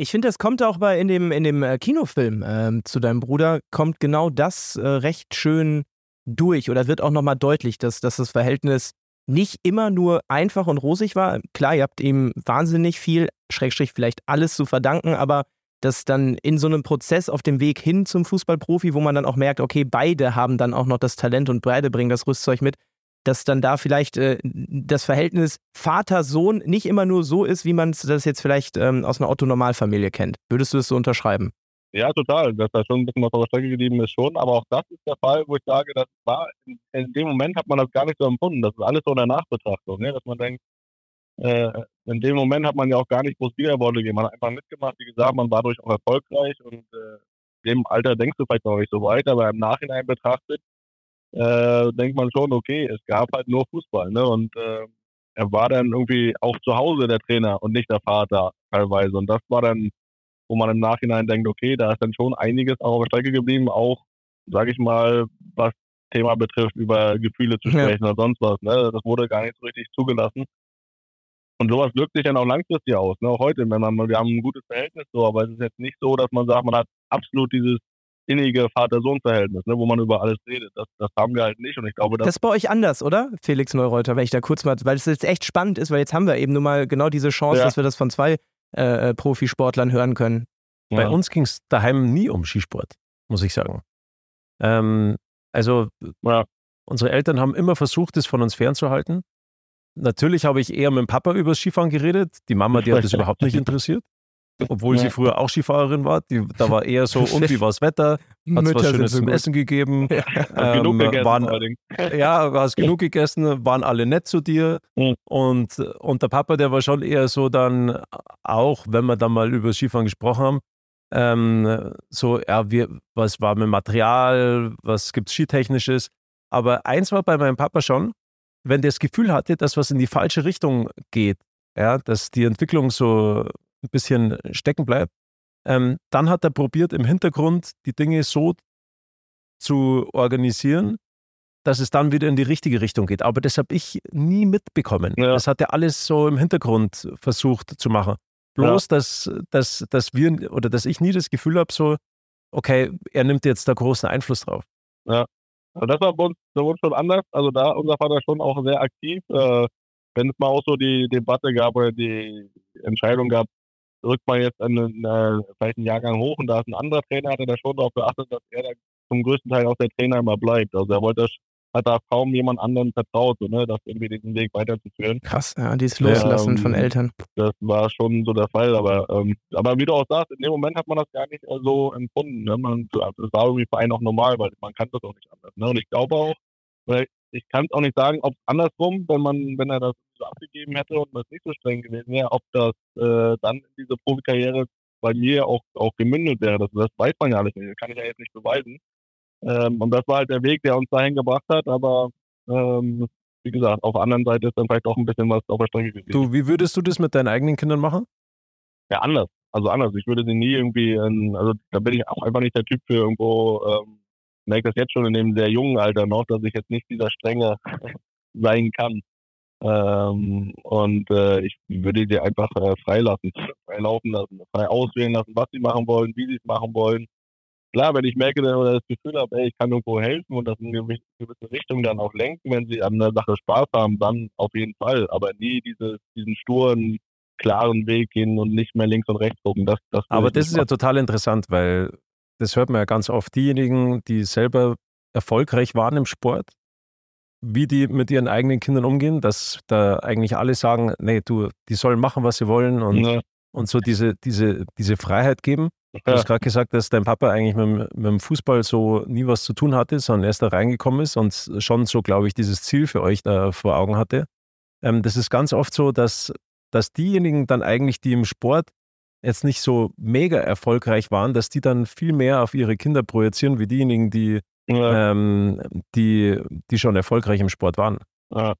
S4: Ich finde, es kommt auch bei in dem, in dem äh, Kinofilm ähm, zu deinem Bruder, kommt genau das äh, recht schön durch oder wird auch nochmal deutlich, dass, dass das Verhältnis nicht immer nur einfach und rosig war. Klar, ihr habt ihm wahnsinnig viel, Schrägstrich vielleicht alles zu verdanken, aber dass dann in so einem Prozess auf dem Weg hin zum Fußballprofi, wo man dann auch merkt, okay, beide haben dann auch noch das Talent und beide bringen das Rüstzeug mit, dass dann da vielleicht äh, das Verhältnis Vater-Sohn nicht immer nur so ist, wie man das jetzt vielleicht ähm, aus einer Otto-Normalfamilie kennt. Würdest du das so unterschreiben?
S3: Ja, total. Dass da schon ein bisschen was auf der Strecke geblieben ist, schon. Aber auch das ist der Fall, wo ich sage, das war, in, in dem Moment hat man das gar nicht so empfunden. Das ist alles so in der Nachbetrachtung, ne? dass man denkt, äh, in dem Moment hat man ja auch gar nicht groß Wiederworte gegeben. Man hat einfach mitgemacht, wie gesagt, man war durch auch erfolgreich und äh, in dem Alter denkst du vielleicht noch nicht so weit, aber im Nachhinein betrachtet äh, denkt man schon, okay, es gab halt nur Fußball, ne? Und äh, er war dann irgendwie auch zu Hause der Trainer und nicht der Vater teilweise. Und das war dann, wo man im Nachhinein denkt, okay, da ist dann schon einiges auch auf der Strecke geblieben, auch, sage ich mal, was Thema betrifft, über Gefühle zu sprechen ja. oder sonst was. Ne? Das wurde gar nicht so richtig zugelassen. Und sowas wirkt sich dann auch langfristig aus. Ne? Auch heute, wenn man, wir haben ein gutes Verhältnis so, aber es ist jetzt nicht so, dass man sagt, man hat absolut dieses innige Vater-Sohn-Verhältnis, ne, wo man über alles redet. Das, das haben wir halt nicht. Und ich glaube,
S4: das, das ist bei euch anders, oder? Felix Neureuter, wenn ich da kurz mal, weil es jetzt echt spannend ist, weil jetzt haben wir eben nur mal genau diese Chance, ja. dass wir das von zwei äh, äh Profisportlern hören können.
S2: Ja. Bei uns ging es daheim nie um Skisport, muss ich sagen. Ähm, also ja. unsere Eltern haben immer versucht, es von uns fernzuhalten. Natürlich habe ich eher mit dem Papa über Skifahren geredet. Die Mama, die hat das überhaupt nicht interessiert. Obwohl ja. sie früher auch Skifahrerin war. Die, da war eher so, um wie war das Wetter? Hat es was Schönes zum. Essen gegeben? Ja, ähm, genug gegessen, waren, ja, hast genug gegessen, waren alle nett zu dir. Mhm. Und, und der Papa, der war schon eher so dann, auch wenn wir dann mal über Skifahren gesprochen haben, ähm, so, ja, wir, was war mit Material, was gibt es Skitechnisches? Aber eins war bei meinem Papa schon, wenn der das Gefühl hatte, dass was in die falsche Richtung geht, ja, dass die Entwicklung so ein bisschen stecken bleibt, ähm, dann hat er probiert, im Hintergrund die Dinge so zu organisieren, dass es dann wieder in die richtige Richtung geht. Aber das habe ich nie mitbekommen. Ja. Das hat er alles so im Hintergrund versucht zu machen. Bloß, ja. dass, dass, dass wir oder dass ich nie das Gefühl habe, so, okay, er nimmt jetzt da großen Einfluss drauf.
S3: Ja. Also das war bei uns, bei uns schon anders. Also da unser Vater schon auch sehr aktiv. Äh, wenn es mal auch so die Debatte gab oder die Entscheidung gab, rückt man jetzt einen, äh, vielleicht einen Jahrgang hoch und da ist ein anderer Trainer, hat er da schon darauf geachtet, dass er da zum größten Teil auch der Trainer immer bleibt. Also er wollte hat da kaum jemand anderen vertraut, so, ne, das irgendwie diesen Weg weiterzuführen.
S4: Krass, ja, dieses Loslassen ähm, von Eltern.
S3: Das war schon so der Fall, aber, ähm, aber wie du auch sagst, in dem Moment hat man das gar nicht so empfunden. Ne? Man, das war irgendwie für einen auch normal, weil man kann das auch nicht anders. Ne? Und ich glaube auch, ich kann es auch nicht sagen, ob andersrum, wenn man, wenn er das so abgegeben hätte und das nicht so streng gewesen wäre, ob das äh, dann in diese Profikarriere bei mir auch, auch gemündet wäre. Das, das weiß man ja nicht. Das kann ich ja jetzt nicht beweisen. Ähm, und das war halt der Weg, der uns dahin gebracht hat, aber ähm, wie gesagt, auf der anderen Seite ist dann vielleicht auch ein bisschen was auf der Strecke gewesen.
S2: Du, wie würdest du das mit deinen eigenen Kindern machen?
S3: Ja, anders. Also anders. Ich würde sie nie irgendwie, in, also da bin ich auch einfach nicht der Typ für irgendwo, ähm, merke das jetzt schon in dem sehr jungen Alter noch, dass ich jetzt nicht dieser strenge sein kann. Ähm, und äh, ich würde die einfach äh, freilassen, frei laufen lassen, frei auswählen lassen, was sie machen wollen, wie sie es machen wollen. Klar, wenn ich merke oder das Gefühl habe, ey, ich kann irgendwo helfen und das in eine gewisse Richtung dann auch lenken, wenn sie an der Sache Spaß haben, dann auf jeden Fall. Aber nie diese, diesen sturen, klaren Weg gehen und nicht mehr links und rechts gucken. Das, das
S2: Aber das ist machen. ja total interessant, weil das hört man ja ganz oft. Diejenigen, die selber erfolgreich waren im Sport, wie die mit ihren eigenen Kindern umgehen, dass da eigentlich alle sagen, nee, du, die sollen machen, was sie wollen und, ja. und so diese, diese, diese Freiheit geben. Du hast gerade gesagt, dass dein Papa eigentlich mit, mit, dem Fußball so nie was zu tun hatte, sondern erst da reingekommen ist und schon so, glaube ich, dieses Ziel für euch da vor Augen hatte. Ähm, das ist ganz oft so, dass, dass diejenigen dann eigentlich, die im Sport jetzt nicht so mega erfolgreich waren, dass die dann viel mehr auf ihre Kinder projizieren, wie diejenigen, die, ja. ähm, die, die schon erfolgreich im Sport waren.
S3: Ja.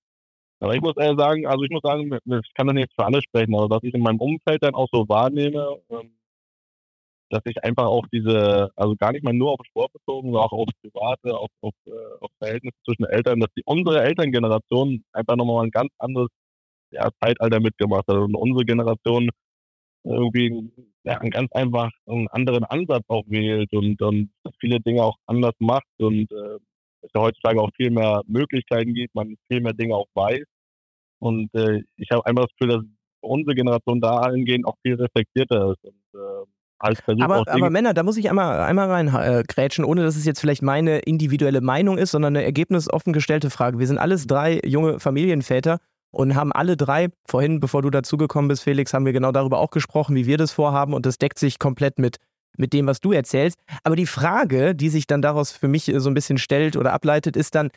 S3: Aber ich muss eher sagen, also ich muss sagen, ich kann das nicht für alle sprechen, aber was ich in meinem Umfeld dann auch so wahrnehme, ähm, dass ich einfach auch diese, also gar nicht mal nur auf Sport bezogen, sondern auch auf Private, auf, auf, äh, auf Verhältnisse zwischen Eltern, dass die unsere Elterngeneration einfach nochmal ein ganz anderes ja, Zeitalter mitgemacht hat und unsere Generation irgendwie ja, einen ganz einfach einen anderen Ansatz auch wählt und, und viele Dinge auch anders macht und äh, es ja heutzutage auch viel mehr Möglichkeiten gibt, man viel mehr Dinge auch weiß. Und äh, ich habe einfach das Gefühl, dass unsere Generation dahingehend auch viel reflektierter ist. Und, äh,
S4: aber, aber Männer, da muss ich einmal, einmal rein äh, ohne dass es jetzt vielleicht meine individuelle Meinung ist, sondern eine ergebnisoffen gestellte Frage. Wir sind alles drei junge Familienväter und haben alle drei, vorhin, bevor du dazugekommen bist, Felix, haben wir genau darüber auch gesprochen, wie wir das vorhaben und das deckt sich komplett mit, mit dem, was du erzählst. Aber die Frage, die sich dann daraus für mich so ein bisschen stellt oder ableitet, ist dann,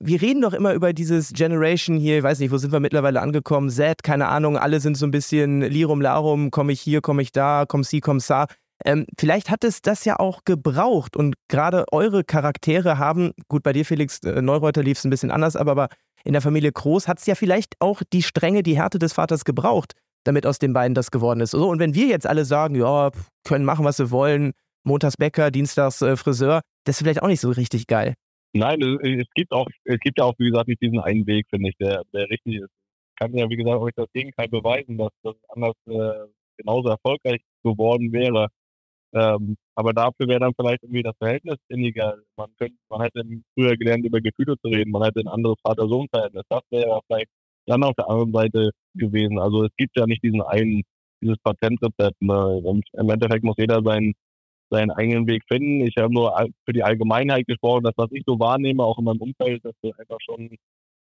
S4: wir reden doch immer über dieses Generation hier, ich weiß nicht, wo sind wir mittlerweile angekommen, Z, keine Ahnung, alle sind so ein bisschen Lirum Larum, komme ich hier, komme ich da, komm sie, komm sa. Ähm, vielleicht hat es das ja auch gebraucht und gerade eure Charaktere haben, gut, bei dir Felix äh, Neureuter lief es ein bisschen anders, aber, aber in der Familie Groß hat es ja vielleicht auch die Strenge, die Härte des Vaters gebraucht, damit aus den beiden das geworden ist. Und wenn wir jetzt alle sagen, ja, können machen, was wir wollen, montags Bäcker, dienstags äh, Friseur, das ist vielleicht auch nicht so richtig geil.
S3: Nein, es gibt auch, es gibt ja auch, wie gesagt, nicht diesen einen Weg, finde ich, der, der richtig ist. Ich kann ja, wie gesagt, euch das Gegenteil beweisen, dass das anders äh, genauso erfolgreich geworden wäre. Ähm, aber dafür wäre dann vielleicht irgendwie das Verhältnis inniger. Man könnte, man hätte früher gelernt, über Gefühle zu reden, man hätte ein anderes Vater-Sohn-Verhältnis. Das wäre vielleicht dann auf der anderen Seite gewesen. Also es gibt ja nicht diesen einen, dieses Patentrezept. Ne? Im Endeffekt muss jeder seinen seinen eigenen Weg finden. Ich habe nur für die Allgemeinheit gesprochen, dass was ich so wahrnehme, auch in meinem Umfeld, dass wir einfach schon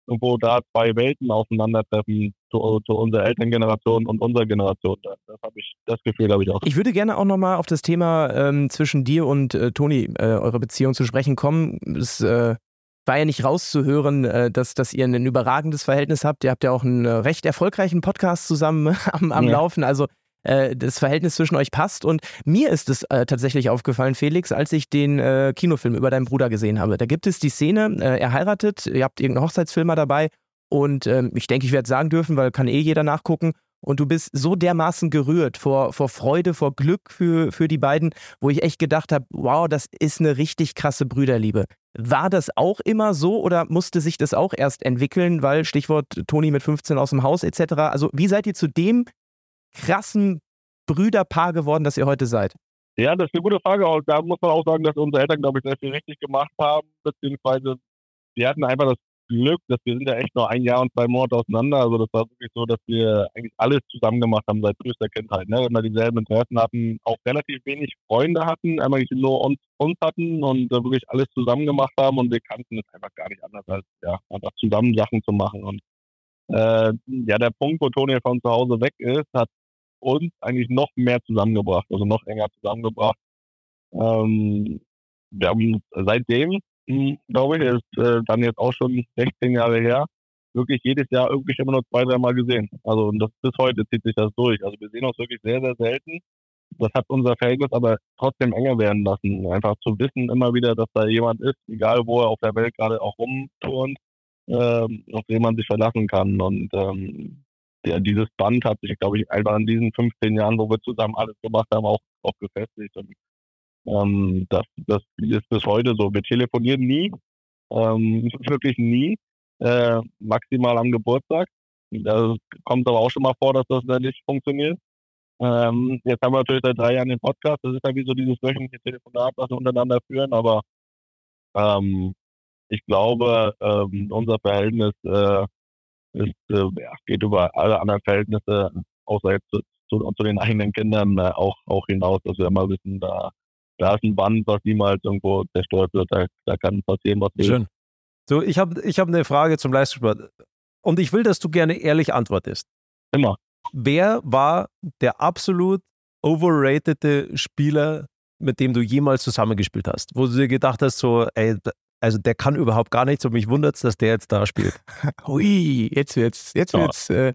S3: irgendwo da zwei Welten aufeinandertreffen zu, zu unserer Elterngeneration und unserer Generation. Das, habe ich, das Gefühl habe ich auch.
S4: Ich würde gerne auch nochmal auf das Thema ähm, zwischen dir und äh, Toni, äh, eure Beziehung zu sprechen kommen. Es äh, war ja nicht rauszuhören, äh, dass, dass ihr ein überragendes Verhältnis habt. Ihr habt ja auch einen äh, recht erfolgreichen Podcast zusammen am, am ja. Laufen. Also äh, das Verhältnis zwischen euch passt. Und mir ist es äh, tatsächlich aufgefallen, Felix, als ich den äh, Kinofilm über deinen Bruder gesehen habe. Da gibt es die Szene, äh, er heiratet, ihr habt irgendeinen Hochzeitsfilmer dabei und ähm, ich denke, ich werde sagen dürfen, weil kann eh jeder nachgucken. Und du bist so dermaßen gerührt vor, vor Freude, vor Glück für, für die beiden, wo ich echt gedacht habe, wow, das ist eine richtig krasse Brüderliebe. War das auch immer so oder musste sich das auch erst entwickeln, weil Stichwort Toni mit 15 aus dem Haus etc. Also wie seid ihr zu dem krassen Brüderpaar geworden, das ihr heute seid?
S3: Ja, das ist eine gute Frage. Und da muss man auch sagen, dass unsere Eltern, glaube ich, sehr viel richtig gemacht haben, beziehungsweise die hatten einfach das Glück, dass wir sind ja echt nur ein Jahr und zwei Monate auseinander. Also das war wirklich so, dass wir eigentlich alles zusammen gemacht haben seit frühester Kindheit. Ne? Wir dieselben Interessen hatten, auch relativ wenig Freunde hatten, einmal nur uns, uns hatten und äh, wirklich alles zusammen gemacht haben und wir kannten es einfach gar nicht anders als ja, einfach zusammen Sachen zu machen. Und äh, ja, der Punkt, wo Toni von zu Hause weg ist, hat uns eigentlich noch mehr zusammengebracht, also noch enger zusammengebracht. Ähm, wir haben seitdem, hm, glaube ich, ist äh, dann jetzt auch schon 16 Jahre her, wirklich jedes Jahr irgendwie immer nur zwei, dreimal gesehen. Also und das bis heute zieht sich das durch. Also wir sehen uns wirklich sehr, sehr selten. Das hat unser Verhältnis aber trotzdem enger werden lassen. Einfach zu wissen immer wieder, dass da jemand ist, egal wo er auf der Welt gerade auch rumturnt, ähm, auf den man sich verlassen kann. Und ähm, der, dieses Band hat sich, glaube ich, einfach in diesen 15 Jahren, wo wir zusammen alles gemacht haben, auch, auch gefestigt. Und ähm, das, das ist bis heute so. Wir telefonieren nie, ähm, wirklich nie, äh, maximal am Geburtstag. Da kommt aber auch schon mal vor, dass das nicht funktioniert. Ähm, jetzt haben wir natürlich seit drei Jahren den Podcast. Das ist ja wie so dieses wöchentliche Telefonat, was wir untereinander führen. Aber ähm, ich glaube, ähm, unser Verhältnis äh, ist, äh, ja, geht über alle anderen Verhältnisse, außer jetzt zu, zu, zu den eigenen Kindern, äh, auch, auch hinaus, dass wir immer wissen, da, da ist ein Band, was niemals irgendwo zerstört wird. Da, da kann passieren, was will.
S2: Schön. So, ich habe ich hab eine Frage zum Leistungssport. Und ich will, dass du gerne ehrlich antwortest.
S3: Immer.
S2: Wer war der absolut overratede Spieler, mit dem du jemals zusammengespielt hast? Wo du dir gedacht hast, so, ey, also der kann überhaupt gar nichts und mich wundert es, dass der jetzt da spielt.
S4: Hui, jetzt wird's, jetzt wird's, äh,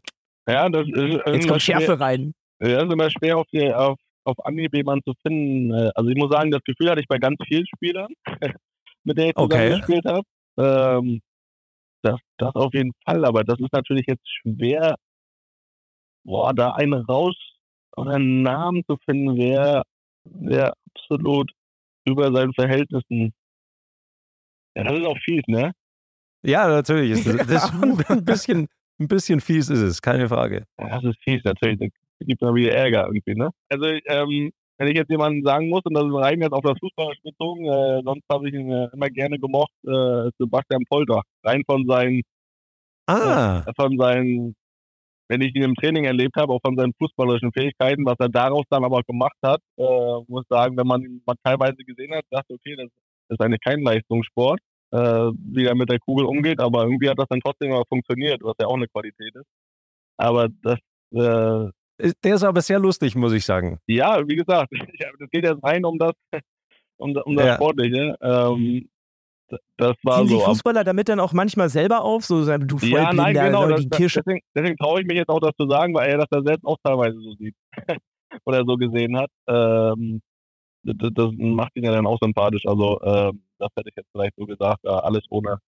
S3: Ja, das ist, ist
S4: jetzt
S3: immer
S4: kommt
S3: schwer,
S4: Schärfe rein.
S3: ja, ist immer schwer auf, die, auf, auf Anhieb jemanden zu finden. Äh, Also ich muss sagen, das Gefühl hatte ich bei ganz vielen Spielern, mit denen ich
S2: Okay.
S3: gespielt habe. Ähm, das, das auf jeden Fall, aber das ist natürlich jetzt schwer, boah, da einen raus oder einen Namen zu finden, wer, wer absolut über seinen Verhältnissen. Ja, das ist auch fies, ne?
S2: Ja, natürlich ist das, das ist ein bisschen, ein bisschen fies ist es, keine Frage.
S3: Ja, das ist fies, natürlich. Da gibt es wieder Ärger irgendwie, ne? Also, ähm, wenn ich jetzt jemanden sagen muss, und das ist rein jetzt auf das Fußball bezogen, äh, sonst habe ich ihn äh, immer gerne gemocht, äh, Sebastian Polter. Rein von seinen,
S2: Ah,
S3: äh, von seinen, wenn ich ihn im Training erlebt habe, auch von seinen fußballerischen Fähigkeiten, was er daraus dann aber gemacht hat, äh, muss sagen, wenn man ihn mal teilweise gesehen hat, dachte, okay, das ist eigentlich kein Leistungssport, äh, wie er mit der Kugel umgeht, aber irgendwie hat das dann trotzdem mal funktioniert, was ja auch eine Qualität ist. Aber das, äh,
S2: der ist aber sehr lustig, muss ich sagen.
S3: Ja, wie gesagt, das geht jetzt rein um das, um, um das
S2: Ja.
S3: Sportliche. Ähm, das war
S4: Ziehen
S3: so. ab-
S4: Fußballer damit dann auch manchmal selber auf? So, du
S3: Ja, nein,
S4: Vollblinder,
S3: genau. Das,
S4: die
S3: das,
S4: Kirsche.
S3: deswegen deswegen traue ich mich jetzt auch, das zu sagen, weil er das ja selbst auch teilweise so sieht oder so gesehen hat. Ähm, das, das macht ihn ja dann auch sympathisch. Also ähm, das hätte ich jetzt vielleicht so gesagt, äh, alles ohne,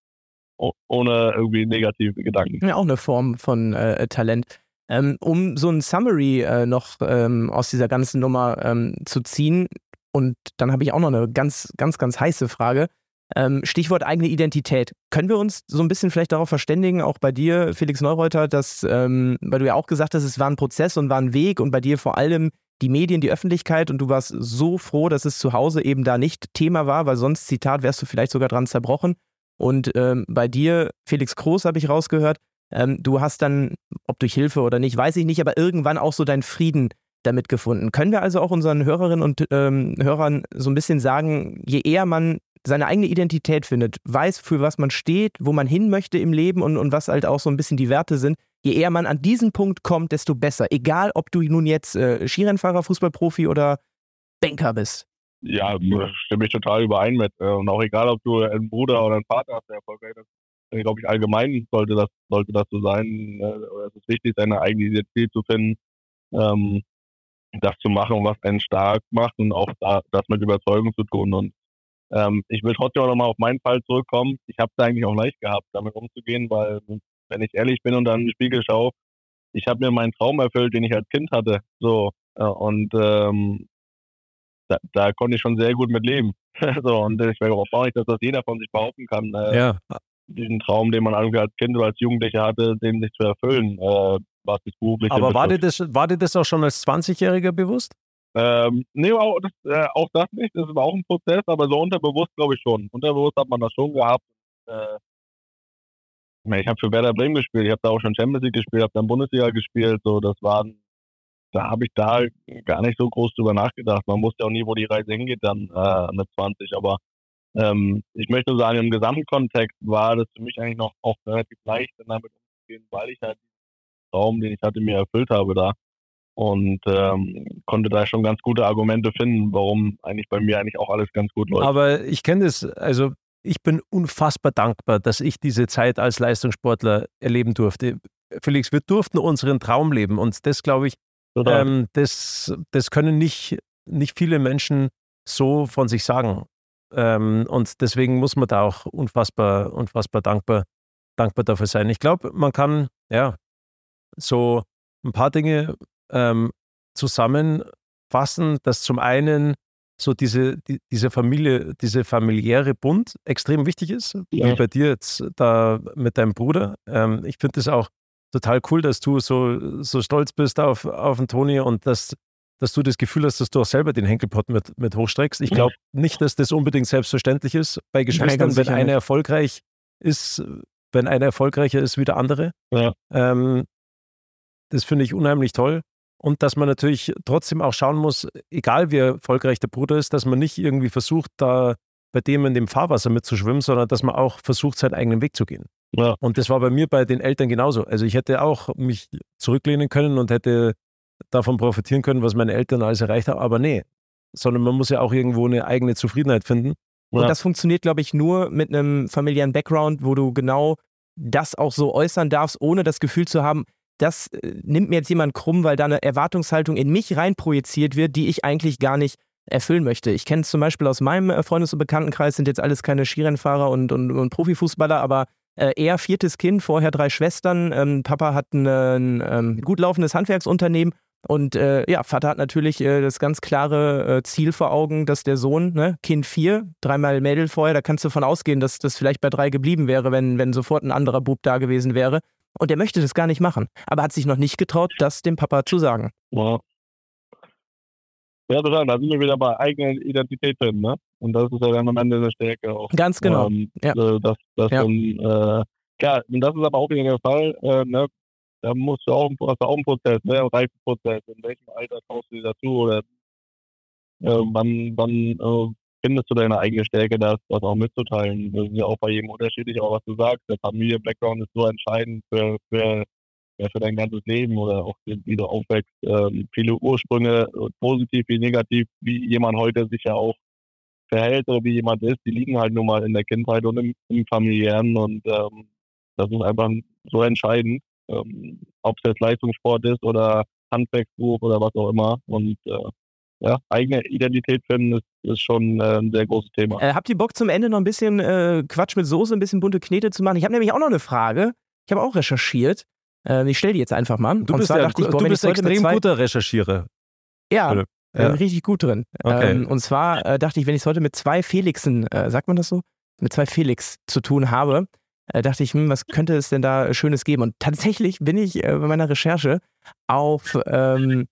S3: oh- ohne irgendwie negative Gedanken.
S4: Ja, auch eine Form von äh, Talent. Ähm, um so ein Summary äh, noch ähm, aus dieser ganzen Nummer ähm, zu ziehen, und dann habe ich auch noch eine ganz, ganz, ganz heiße Frage. Ähm, Stichwort eigene Identität. Können wir uns so ein bisschen vielleicht darauf verständigen, auch bei dir, Felix Neureuter, dass, ähm, weil du ja auch gesagt hast, es war ein Prozess und war ein Weg und bei dir vor allem die Medien, die Öffentlichkeit und du warst so froh, dass es zu Hause eben da nicht Thema war, weil sonst, Zitat, wärst du vielleicht sogar dran zerbrochen. Und ähm, bei dir, Felix Groß, habe ich rausgehört, ähm, du hast dann, ob durch Hilfe oder nicht, weiß ich nicht, aber irgendwann auch so deinen Frieden damit gefunden. Können wir also auch unseren Hörerinnen und ähm, Hörern so ein bisschen sagen, je eher man seine eigene Identität findet, weiß, für was man steht, wo man hin möchte im Leben und, und was halt auch so ein bisschen die Werte sind, je eher man an diesen Punkt kommt, desto besser. Egal, ob du nun jetzt äh, Skirennfahrer, Fußballprofi oder Banker bist.
S3: Ja, stimme ich total überein mit. Äh, Und auch egal, ob du einen Bruder oder einen Vater hast, der erfolgreich ist, äh, glaube ich, allgemein sollte das, sollte das so sein. äh, es ist wichtig, seine eigene Identität zu finden, ähm, das zu machen, was einen stark macht und auch da, das mit Überzeugung zu tun. Und ähm, ich will trotzdem auch nochmal auf meinen Fall zurückkommen. Ich habe es eigentlich auch leicht gehabt, damit umzugehen, weil, wenn ich ehrlich bin und dann in den Spiegel schaue, ich habe mir meinen Traum erfüllt, den ich als Kind hatte. So, äh, und ähm, da, da konnte ich schon sehr gut mit leben. so, und ich will auch nicht, dass das jeder von sich behaupten kann, äh,
S2: Ja,
S3: diesen Traum, den man irgendwie als Kind oder als Jugendlicher hatte, den sich zu erfüllen, äh, was das berufliche
S2: aber war dir, das, war dir das auch schon als 20-Jähriger bewusst?
S3: Ähm, nee, auch das, äh, auch das nicht. Das war auch ein Prozess, aber so unterbewusst glaube ich schon. Unterbewusst hat man das schon gehabt. Äh, ich habe für Werder Bremen gespielt, ich habe da auch schon Champions League gespielt, habe dann Bundesliga gespielt. So, das waren, da habe ich da gar nicht so groß drüber nachgedacht. Man wusste auch nie, wo die Reise hingeht dann äh, mit 20. Aber ähm, ich möchte nur sagen, im Gesamtkontext war das für mich eigentlich noch auch relativ leicht, damit umzugehen, weil ich halt diesen Traum, den ich hatte, mir erfüllt habe da und ähm, konnte da schon ganz gute Argumente finden, warum eigentlich bei mir eigentlich auch alles ganz gut läuft.
S2: Aber ich kenne das, also ich bin unfassbar dankbar, dass ich diese Zeit als Leistungssportler erleben durfte. Felix, wir durften unseren Traum leben und das, glaube ich, ähm, das, das können nicht, nicht viele Menschen so von sich sagen. Ähm, und deswegen muss man da auch unfassbar, unfassbar dankbar, dankbar dafür sein. Ich glaube, man kann, ja, so ein paar Dinge ähm, zusammenfassen, dass zum einen so diese, die, diese Familie, diese familiäre Bund extrem wichtig ist,
S3: Ja.
S2: wie bei dir jetzt da mit deinem Bruder. Ähm, ich finde das auch total cool, dass du so, so stolz bist auf, auf den Toni und dass, dass du das Gefühl hast, dass du auch selber den Henkelpott mit, mit hochstreckst. Ich glaube nicht, dass das unbedingt selbstverständlich ist bei Geschwistern,
S4: ganz
S2: wenn einer erfolgreich ist, wenn einer erfolgreicher ist wie der andere.
S3: Ja.
S2: Ähm, das finde ich unheimlich toll. Und dass man natürlich trotzdem auch schauen muss, egal wie erfolgreich der Bruder ist, dass man nicht irgendwie versucht, da bei dem in dem Fahrwasser mitzuschwimmen, sondern dass man auch versucht, seinen eigenen Weg zu gehen.
S3: Ja.
S2: Und das war bei mir bei den Eltern genauso. Also ich hätte auch mich zurücklehnen können und hätte davon profitieren können, was meine Eltern alles erreicht haben. Aber nee, sondern man muss ja auch irgendwo eine eigene Zufriedenheit finden.
S4: Und
S3: Ja.
S4: das funktioniert, glaube ich, nur mit einem familiären Background, wo du genau das auch so äußern darfst, ohne das Gefühl zu haben, das äh, nimmt mir jetzt jemand krumm, weil da eine Erwartungshaltung in mich reinprojiziert wird, die ich eigentlich gar nicht erfüllen möchte. Ich kenne es zum Beispiel aus meinem äh, Freundes- und Bekanntenkreis, sind jetzt alles keine Skirennfahrer und, und, und Profifußballer, aber äh, er viertes Kind, vorher drei Schwestern. Ähm, Papa hat ein, ähm, gut laufendes Handwerksunternehmen und äh, ja, Vater hat natürlich äh, das ganz klare äh, Ziel vor Augen, dass der Sohn, ne, Kind vier, dreimal Mädel vorher, da kannst du davon ausgehen, dass das vielleicht bei drei geblieben wäre, wenn, wenn sofort ein anderer Bub da gewesen wäre. Und der möchte das gar nicht machen, aber hat sich noch nicht getraut, das dem Papa zu sagen.
S3: Ja. Ja, total. Da sind wir wieder bei eigener Identität drin, ne? Und das ist ja dann am Ende eine Stärke auch.
S4: Ganz genau.
S3: Ähm,
S4: Ja.
S3: äh, das, das
S4: Ja.
S3: dann, äh, klar, und das ist aber auch wieder der Fall, äh, ne? Da musst du auch, hast du auch einen Prozess, ne? Ein Reifeprozess. In welchem Alter traust du dir dazu oder äh, wann, wann äh, findest du deine eigene Stärke, das, das auch mitzuteilen? Das ist ja auch bei jedem unterschiedlich, aber was du sagst, der Familie-Background ist so entscheidend für, für, ja, für dein ganzes Leben oder auch wie du aufwächst. Ähm, viele Ursprünge, positiv wie negativ, wie jemand heute sich ja auch verhält oder wie jemand ist, die liegen halt nun mal in der Kindheit und im, im familiären und ähm, das ist einfach so entscheidend, ähm, ob es jetzt Leistungssport ist oder Handwerksberuf oder was auch immer und äh, ja, eigene Identität finden ist, ist schon äh, ein sehr großes Thema.
S4: Äh, habt ihr Bock zum Ende noch ein bisschen äh, Quatsch mit Soße, ein bisschen bunte Knete zu machen? Ich habe nämlich auch noch eine Frage. Ich habe auch recherchiert. Äh, ich stelle die jetzt einfach mal.
S2: Du
S4: Und
S2: bist,
S4: zwar
S2: ja,
S4: dachte ich, boah,
S2: du
S4: wenn
S2: bist extrem
S4: zwei,
S2: guter Recherchierer.
S4: Ja,
S2: Ja.
S4: richtig gut drin.
S2: Okay.
S4: Ähm, und zwar äh, dachte ich, wenn ich es heute mit zwei Felixen, äh, sagt man das so? Mit zwei Felix zu tun habe, äh, dachte ich, hm, was könnte es denn da Schönes geben? Und tatsächlich bin ich äh, bei meiner Recherche auf ähm,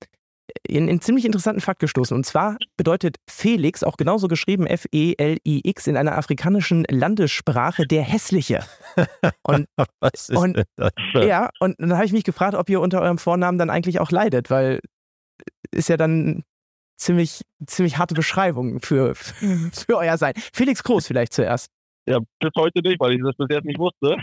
S4: in, in ziemlich interessanten Fakt gestoßen. Und zwar bedeutet Felix, auch genauso geschrieben, F-E-L-I-X, in einer afrikanischen Landessprache der Hässliche. Und
S2: Was ist
S4: Und-
S2: denn das?
S4: ja, und dann habe ich mich gefragt, ob ihr unter eurem Vornamen dann eigentlich auch leidet, weil ist ja dann ziemlich, ziemlich harte Beschreibung für, für euer Sein. Felix Groß vielleicht zuerst.
S3: Ja, bis heute nicht, weil ich das bis jetzt nicht wusste.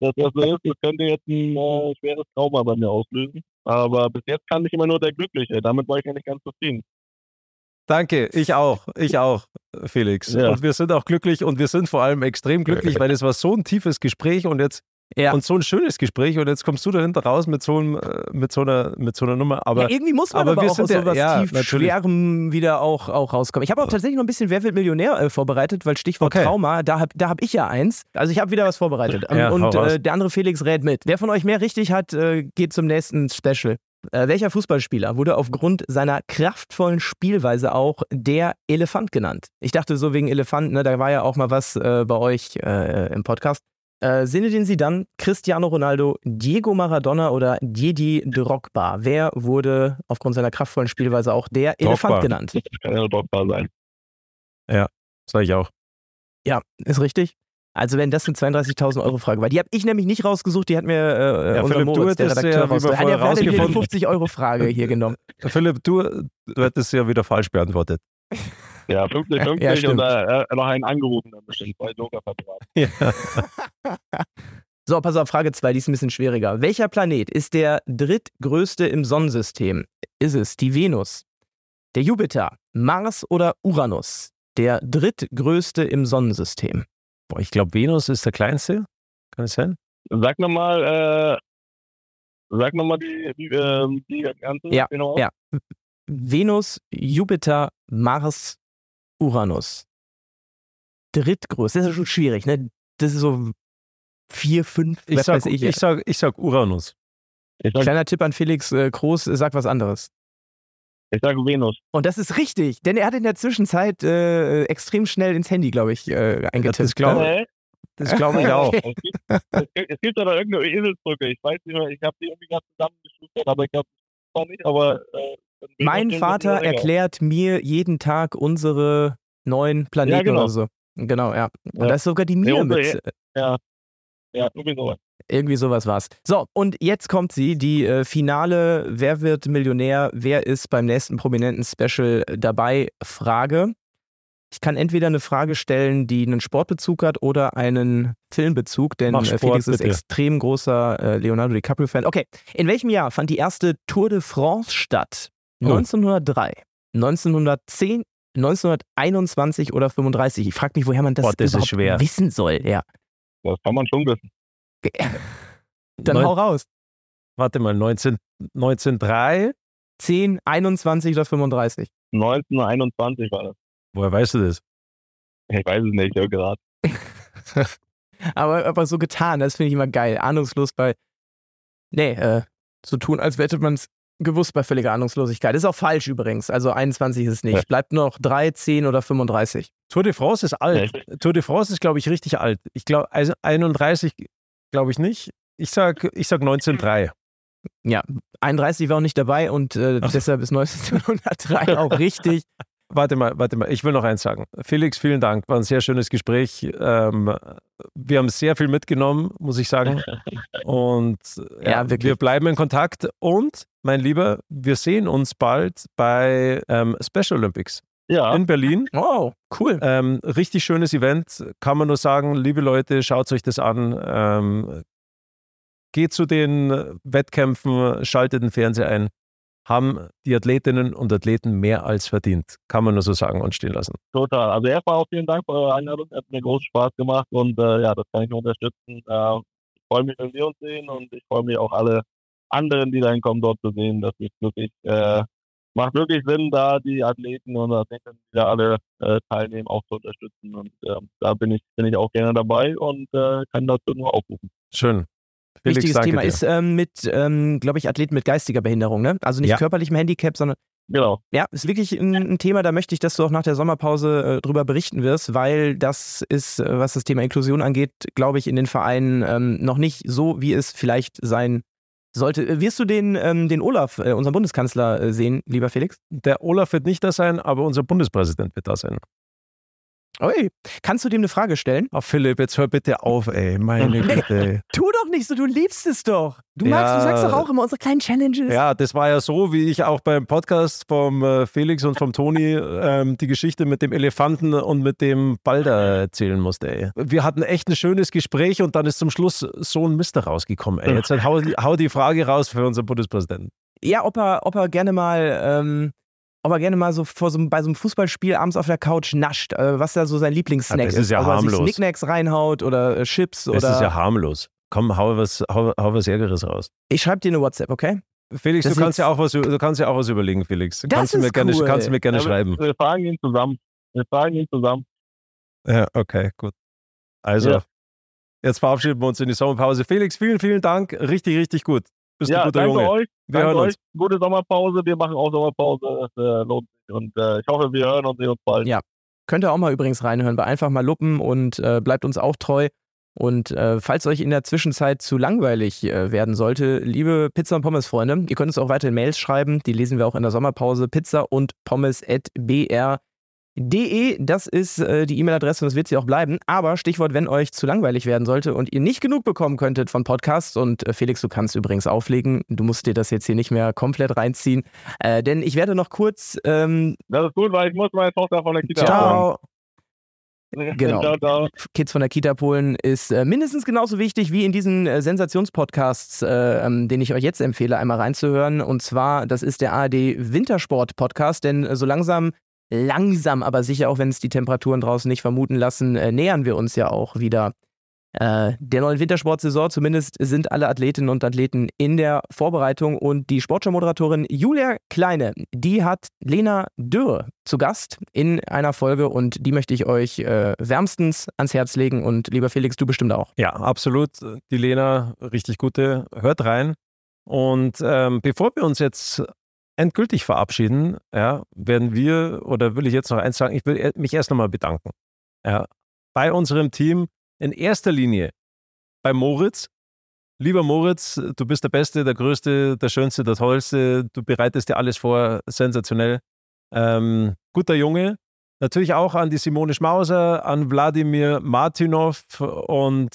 S3: Dass das so ist, das könnte jetzt ein äh, schweres Trauma bei mir auslösen. Aber bis jetzt kann ich immer nur der Glückliche. Damit war ich ja nicht ganz zufrieden.
S2: Danke, ich auch, ich auch, Felix.
S3: Ja.
S2: Und wir sind auch glücklich und wir sind vor allem extrem glücklich, weil es war so ein tiefes Gespräch und jetzt
S4: Ja.
S2: und so ein schönes Gespräch und jetzt kommst du dahinter raus mit so, einem, äh, mit so, einer, mit so einer Nummer. Aber
S4: ja, irgendwie muss man
S2: aber
S4: aber,
S2: wir
S4: auch
S2: sind
S4: aus sowas
S2: ja,
S4: tief. Schwerem wieder auch, auch rauskommen. Ich habe auch tatsächlich noch ein bisschen Wer wird Millionär äh, vorbereitet, weil Stichwort
S2: Okay.
S4: Trauma, da habe da hab ich ja eins. Also ich habe wieder was vorbereitet. Ähm,
S2: Ja,
S4: und äh, der andere Felix rät mit. Wer von euch mehr richtig hat, äh, geht zum nächsten Special. Äh, welcher Fußballspieler wurde aufgrund seiner kraftvollen Spielweise auch der Elefant genannt? Ich dachte so wegen Elefant, ne, da war ja auch mal was äh, bei euch im Podcast. Äh, Zinedine Zidane, Cristiano Ronaldo, Diego Maradona oder Didier Drogba? Wer wurde aufgrund seiner kraftvollen Spielweise auch der Elefant
S2: Drogba.
S4: genannt?
S3: Das kann ja da sein.
S2: sag ich auch.
S4: Ja, ist richtig. Also wenn das eine 32.000 Euro Frage war, die habe ich nämlich nicht rausgesucht, die hat mir äh,
S2: Ja,
S4: unser
S2: Philipp, du
S4: Moritz, der
S2: hättest
S4: Redakteur,
S2: ja,
S4: rausgesucht. hat ja die
S2: rausgefunden-
S4: 50 Euro Frage hier genommen.
S2: Philipp, du, du hättest ja wieder falsch beantwortet.
S3: Ja, 50, 50
S4: Ja, stimmt.
S3: und äh, äh, noch einen angerufen dann bestimmt, bei Joker verbraten.
S2: Ja.
S4: So, pass auf, Frage 2, die ist ein bisschen schwieriger. Welcher Planet ist der drittgrößte im Sonnensystem? Ist es die Venus, der Jupiter, Mars oder Uranus? Der drittgrößte im Sonnensystem.
S2: Boah, ich glaube, Venus ist der kleinste. Kann es sein?
S3: Sag nochmal, äh, sag nochmal die, die, ähm, die ganze.
S4: Ja,
S3: genau.
S4: ja. Venus, Jupiter, Mars, Uranus. Drittgrößte. Das ist schon schwierig, ne? Das ist so vier, fünf,
S2: Ich sag,
S4: weiß ich.
S2: ich, sag, ich sag Uranus.
S3: Ich, sag,
S4: Kleiner Tipp an Felix äh, Groß, äh, sag was anderes.
S3: ich sag Venus.
S4: Und das ist richtig, denn er hat in der Zwischenzeit äh, extrem schnell ins Handy, glaube ich, äh, eingetippt.
S2: das glaube
S3: Hä?
S2: Das glaube ich auch.
S3: Es gibt, es gibt, da irgendeine Eselsbrücke. Ich weiß nicht mehr, ich habe die irgendwie gerade zusammengeschustert, aber ich glaube, das war nicht. Aber äh,
S4: mein Vater erklärt mir jeden Tag unsere neuen Planeten
S3: Ja, genau.
S4: oder so. Genau, ja. Und
S3: Ja.
S4: da ist sogar die Mir
S3: unsere-
S4: mit. äh,
S3: Ja, ja, irgendwie sowas.
S4: Irgendwie sowas war's. So, und jetzt kommt sie, die äh, finale Wer wird Millionär? Wer ist beim nächsten prominenten Special dabei? Frage. Ich kann entweder eine Frage stellen, die einen Sportbezug hat oder einen Filmbezug, denn
S2: Mach
S4: äh,
S2: Sport,
S4: Felix ist
S2: bitte.
S4: extrem großer äh, Leonardo DiCaprio-Fan. Okay, in welchem Jahr fand die erste Tour de France statt?
S2: Oh.
S4: 1903, 1910, 1921 oder 35? Ich frage mich, woher man das,
S2: Boah, das ist
S4: überhaupt
S2: schwer.
S4: wissen soll. Ja.
S3: Das kann man schon wissen.
S4: Dann
S2: Neun-
S4: hau raus.
S2: Warte mal, 19, 1903?
S4: 10, 21 oder 35?
S3: 1921 war das.
S2: Woher weißt du das?
S3: Ich weiß es nicht, ich höre gerade.
S4: aber, aber so getan, das finde ich immer geil. Ahnungslos bei. Nee, äh, so tun, als hätte man es gewusst bei völliger Ahnungslosigkeit. Ist auch falsch übrigens. Also 21 ist es nicht. Bleibt noch 3, 10 oder 35.
S2: Tour de France ist alt. Tour de France ist, glaube ich, richtig alt. Ich glaube, also 31 glaube ich nicht. Ich sag, ich sag 1903.
S4: Ja, 31 war auch nicht dabei und äh, deshalb ist 1903 auch richtig.
S2: Warte mal, warte mal. Ich will noch eins sagen. Felix, vielen Dank. War ein sehr schönes Gespräch. Ähm, wir haben sehr viel mitgenommen, muss ich sagen. Und ja,
S4: Ja,
S2: wir bleiben in Kontakt. Und, mein Lieber, wir sehen uns bald bei ähm, Special Olympics
S3: Ja,
S2: in Berlin.
S4: Wow, cool.
S2: Ähm, richtig schönes Event, kann man nur sagen, liebe Leute, schaut euch das an. Ähm, geht zu den Wettkämpfen, schaltet den Fernseher ein. Haben die Athletinnen und Athleten mehr als verdient, kann man nur so sagen und stehen lassen.
S3: total. Also erstmal auch vielen Dank für eure Einladung. Hat mir großen Spaß gemacht und äh, ja, das kann ich nur unterstützen. Äh, ich freue mich, wenn wir uns sehen und ich freue mich auch alle anderen, die dann kommen, dort zu sehen. Das ist wirklich, äh, macht wirklich Sinn, da die Athleten und Athletinnen, die da alle äh, teilnehmen, auch zu unterstützen. Und äh, da bin ich, bin ich auch gerne dabei und äh, kann dazu nur aufrufen.
S2: Schön. Felix,
S4: Wichtiges
S2: danke
S4: Thema
S2: dir.
S4: ist ähm, mit, ähm, glaube ich, Athleten mit geistiger Behinderung, ne? Also nicht
S2: Ja.
S4: körperlichem Handicap, sondern
S3: Genau.
S4: Ja, ist wirklich ein, ein Thema, da möchte ich, dass du auch nach der Sommerpause äh, drüber berichten wirst, weil das ist, äh, was das Thema Inklusion angeht, glaube ich, in den Vereinen ähm, noch nicht so, wie es vielleicht sein sollte. Äh, Wirst du den, ähm, den Olaf, äh, unseren Bundeskanzler, äh, sehen, lieber Felix?
S2: Der Olaf wird nicht da sein, aber unser Bundespräsident wird da sein.
S4: Oi, kannst du dem eine Frage stellen?
S2: Ach, Philipp, jetzt hör bitte auf, ey. Meine Güte.
S4: Tu doch nicht so, du liebst es doch. Du
S2: Ja.
S4: magst, du sagst doch auch immer unsere kleinen Challenges.
S2: Ja, das war ja so, wie ich auch beim Podcast vom äh, Felix und vom Toni ähm, die Geschichte mit dem Elefanten und mit dem Ball da erzählen musste. Ey. Wir hatten echt ein schönes Gespräch und dann ist zum Schluss so ein Mister rausgekommen. Ey. Jetzt halt hau, hau die Frage raus für unseren Bundespräsidenten.
S4: Ja, ob er, ob er gerne mal, ähm, ob er gerne mal so, vor so bei so einem Fußballspiel abends auf der Couch nascht, äh, was da so sein Lieblingssnack
S2: Ah, das ist ja
S4: ob er sich
S2: harmlos.
S4: Knickknacks reinhaut oder äh, Chips
S2: Das
S4: oder.
S2: ist ja harmlos. Komm, hau was, hau, hau was Ärgeres raus.
S4: ich schreibe dir eine WhatsApp, okay?
S2: Felix,
S4: Das
S2: du kannst,
S4: ist-
S2: ja auch was, du kannst ja auch was überlegen, Felix.
S4: Das
S2: kannst, du mir
S4: ist
S2: gerne,
S4: cool.
S2: kannst du mir gerne
S3: Ja,
S2: schreiben.
S3: Wir, wir fragen ihn zusammen. Wir fragen ihn zusammen.
S2: Ja, okay, gut. Also,
S3: Ja.
S2: jetzt verabschieden wir uns in die Sommerpause. Felix, vielen, vielen Dank. Richtig, richtig gut. Bist
S3: ja,
S2: ein guter
S3: danke
S2: Junge.
S3: euch.
S2: Wir
S3: danke
S2: hören
S3: euch.
S2: uns.
S3: Gute Sommerpause. Wir machen auch Sommerpause. Das äh, lohnt sich. Und äh, ich hoffe, wir hören uns sehen uns bald.
S4: Ja. Könnt ihr auch mal übrigens reinhören bei Einfach mal Luppen und äh, bleibt uns auch treu. Und äh, falls euch in der Zwischenzeit zu langweilig äh, werden sollte, liebe Pizza- und Pommes-Freunde, ihr könnt uns auch weiterhin Mails schreiben. Die lesen wir auch in der Sommerpause. Pizza und Pommes at br.de. Das ist äh, die E-Mail-Adresse und das wird sie auch bleiben. Aber Stichwort, wenn euch zu langweilig werden sollte und ihr nicht genug bekommen könntet von Podcasts und äh, Felix, du kannst übrigens auflegen. Du musst dir das jetzt hier nicht mehr komplett reinziehen. Äh, denn ich werde noch kurz ähm,
S3: Das ist gut, weil ich muss meine Tochter von der Kita
S4: Ciao.
S3: abholen.
S4: Genau.
S3: ciao, ciao.
S4: Kids von der Kita Polen ist äh, mindestens genauso wichtig wie in diesen äh, Sensationspodcasts, äh, ähm, den ich euch jetzt empfehle, einmal reinzuhören. Und zwar, das ist der ARD Wintersport Podcast, denn äh, so langsam, langsam, aber sicher, auch wenn es die Temperaturen draußen nicht vermuten lassen, äh, nähern wir uns ja auch wieder äh, der neuen Wintersportsaison. Zumindest sind alle Athletinnen und Athleten in der Vorbereitung und die Sportschau-Moderatorin Julia Kleine, die hat Lena Dürr zu Gast in einer Folge und die möchte ich euch äh, wärmstens ans Herz legen und lieber Felix, du bestimmt auch.
S2: Ja, absolut. Die Lena, richtig gute. Hört rein. Und ähm, bevor wir uns jetzt endgültig verabschieden, ja, werden wir, oder will ich jetzt noch eins sagen, ich will mich erst nochmal bedanken. Ja, bei unserem Team in erster Linie bei Moritz. Lieber Moritz, du bist der Beste, der Größte, der Schönste, der Tollste. Du bereitest dir alles vor, sensationell. Ähm, guter Junge. Natürlich auch an die Simone Schmauser, an Wladimir Martinov und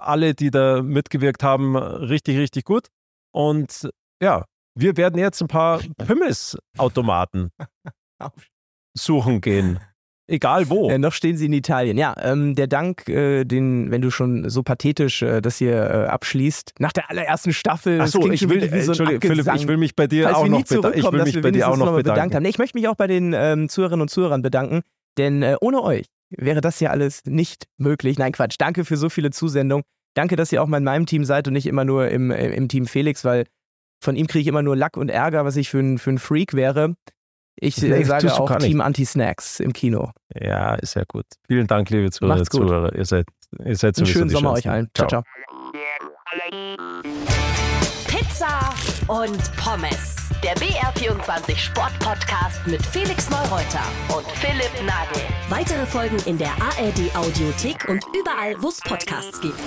S2: alle, die da mitgewirkt haben, richtig, richtig gut. Und ja, wir werden jetzt ein paar Pommes-Automaten suchen gehen. egal wo.
S4: Äh, noch stehen sie in Italien. Ja, ähm, der Dank, äh, den, wenn du schon so pathetisch äh, das hier äh, abschließt, nach der allerersten Staffel.
S2: Achso,
S4: klingt
S2: ich will,
S4: so
S2: Philipp, ich will mich bei dir
S4: Falls
S2: auch noch bedanken. Ich
S4: zurückkommen,
S2: will
S4: dass
S2: mich
S4: wir
S2: bei dir auch noch
S4: mal bedankt
S2: bedanken.
S4: haben. Nee, ich möchte mich auch bei den ähm, Zuhörerinnen und Zuhörern bedanken, denn äh, ohne euch wäre das ja alles nicht möglich. Nein, Quatsch. Danke für so viele Zusendungen. Danke, dass ihr auch mal in meinem Team seid und nicht immer nur im, äh, im Team Felix, weil von ihm kriege ich immer nur Lack und Ärger, was ich für ein, für ein Freak wäre. Ich äh,
S2: Nee,
S4: sage auch. Team Anti-Snacks im Kino.
S2: Ja, ist ja gut. Vielen Dank, liebe Zuhörer,
S4: Macht's gut.
S2: Zuhörer. Ihr seid, ihr seid
S4: Einen schönen
S2: die
S4: Sommer euch
S2: Schönsten.
S4: allen. Ciao, ciao.
S1: Pizza und Pommes. Der BR24 Sport-Podcast mit Felix Neureuter und Philipp Nagel.
S5: Weitere Folgen in der ARD Audiothek und überall, wo es Podcasts gibt.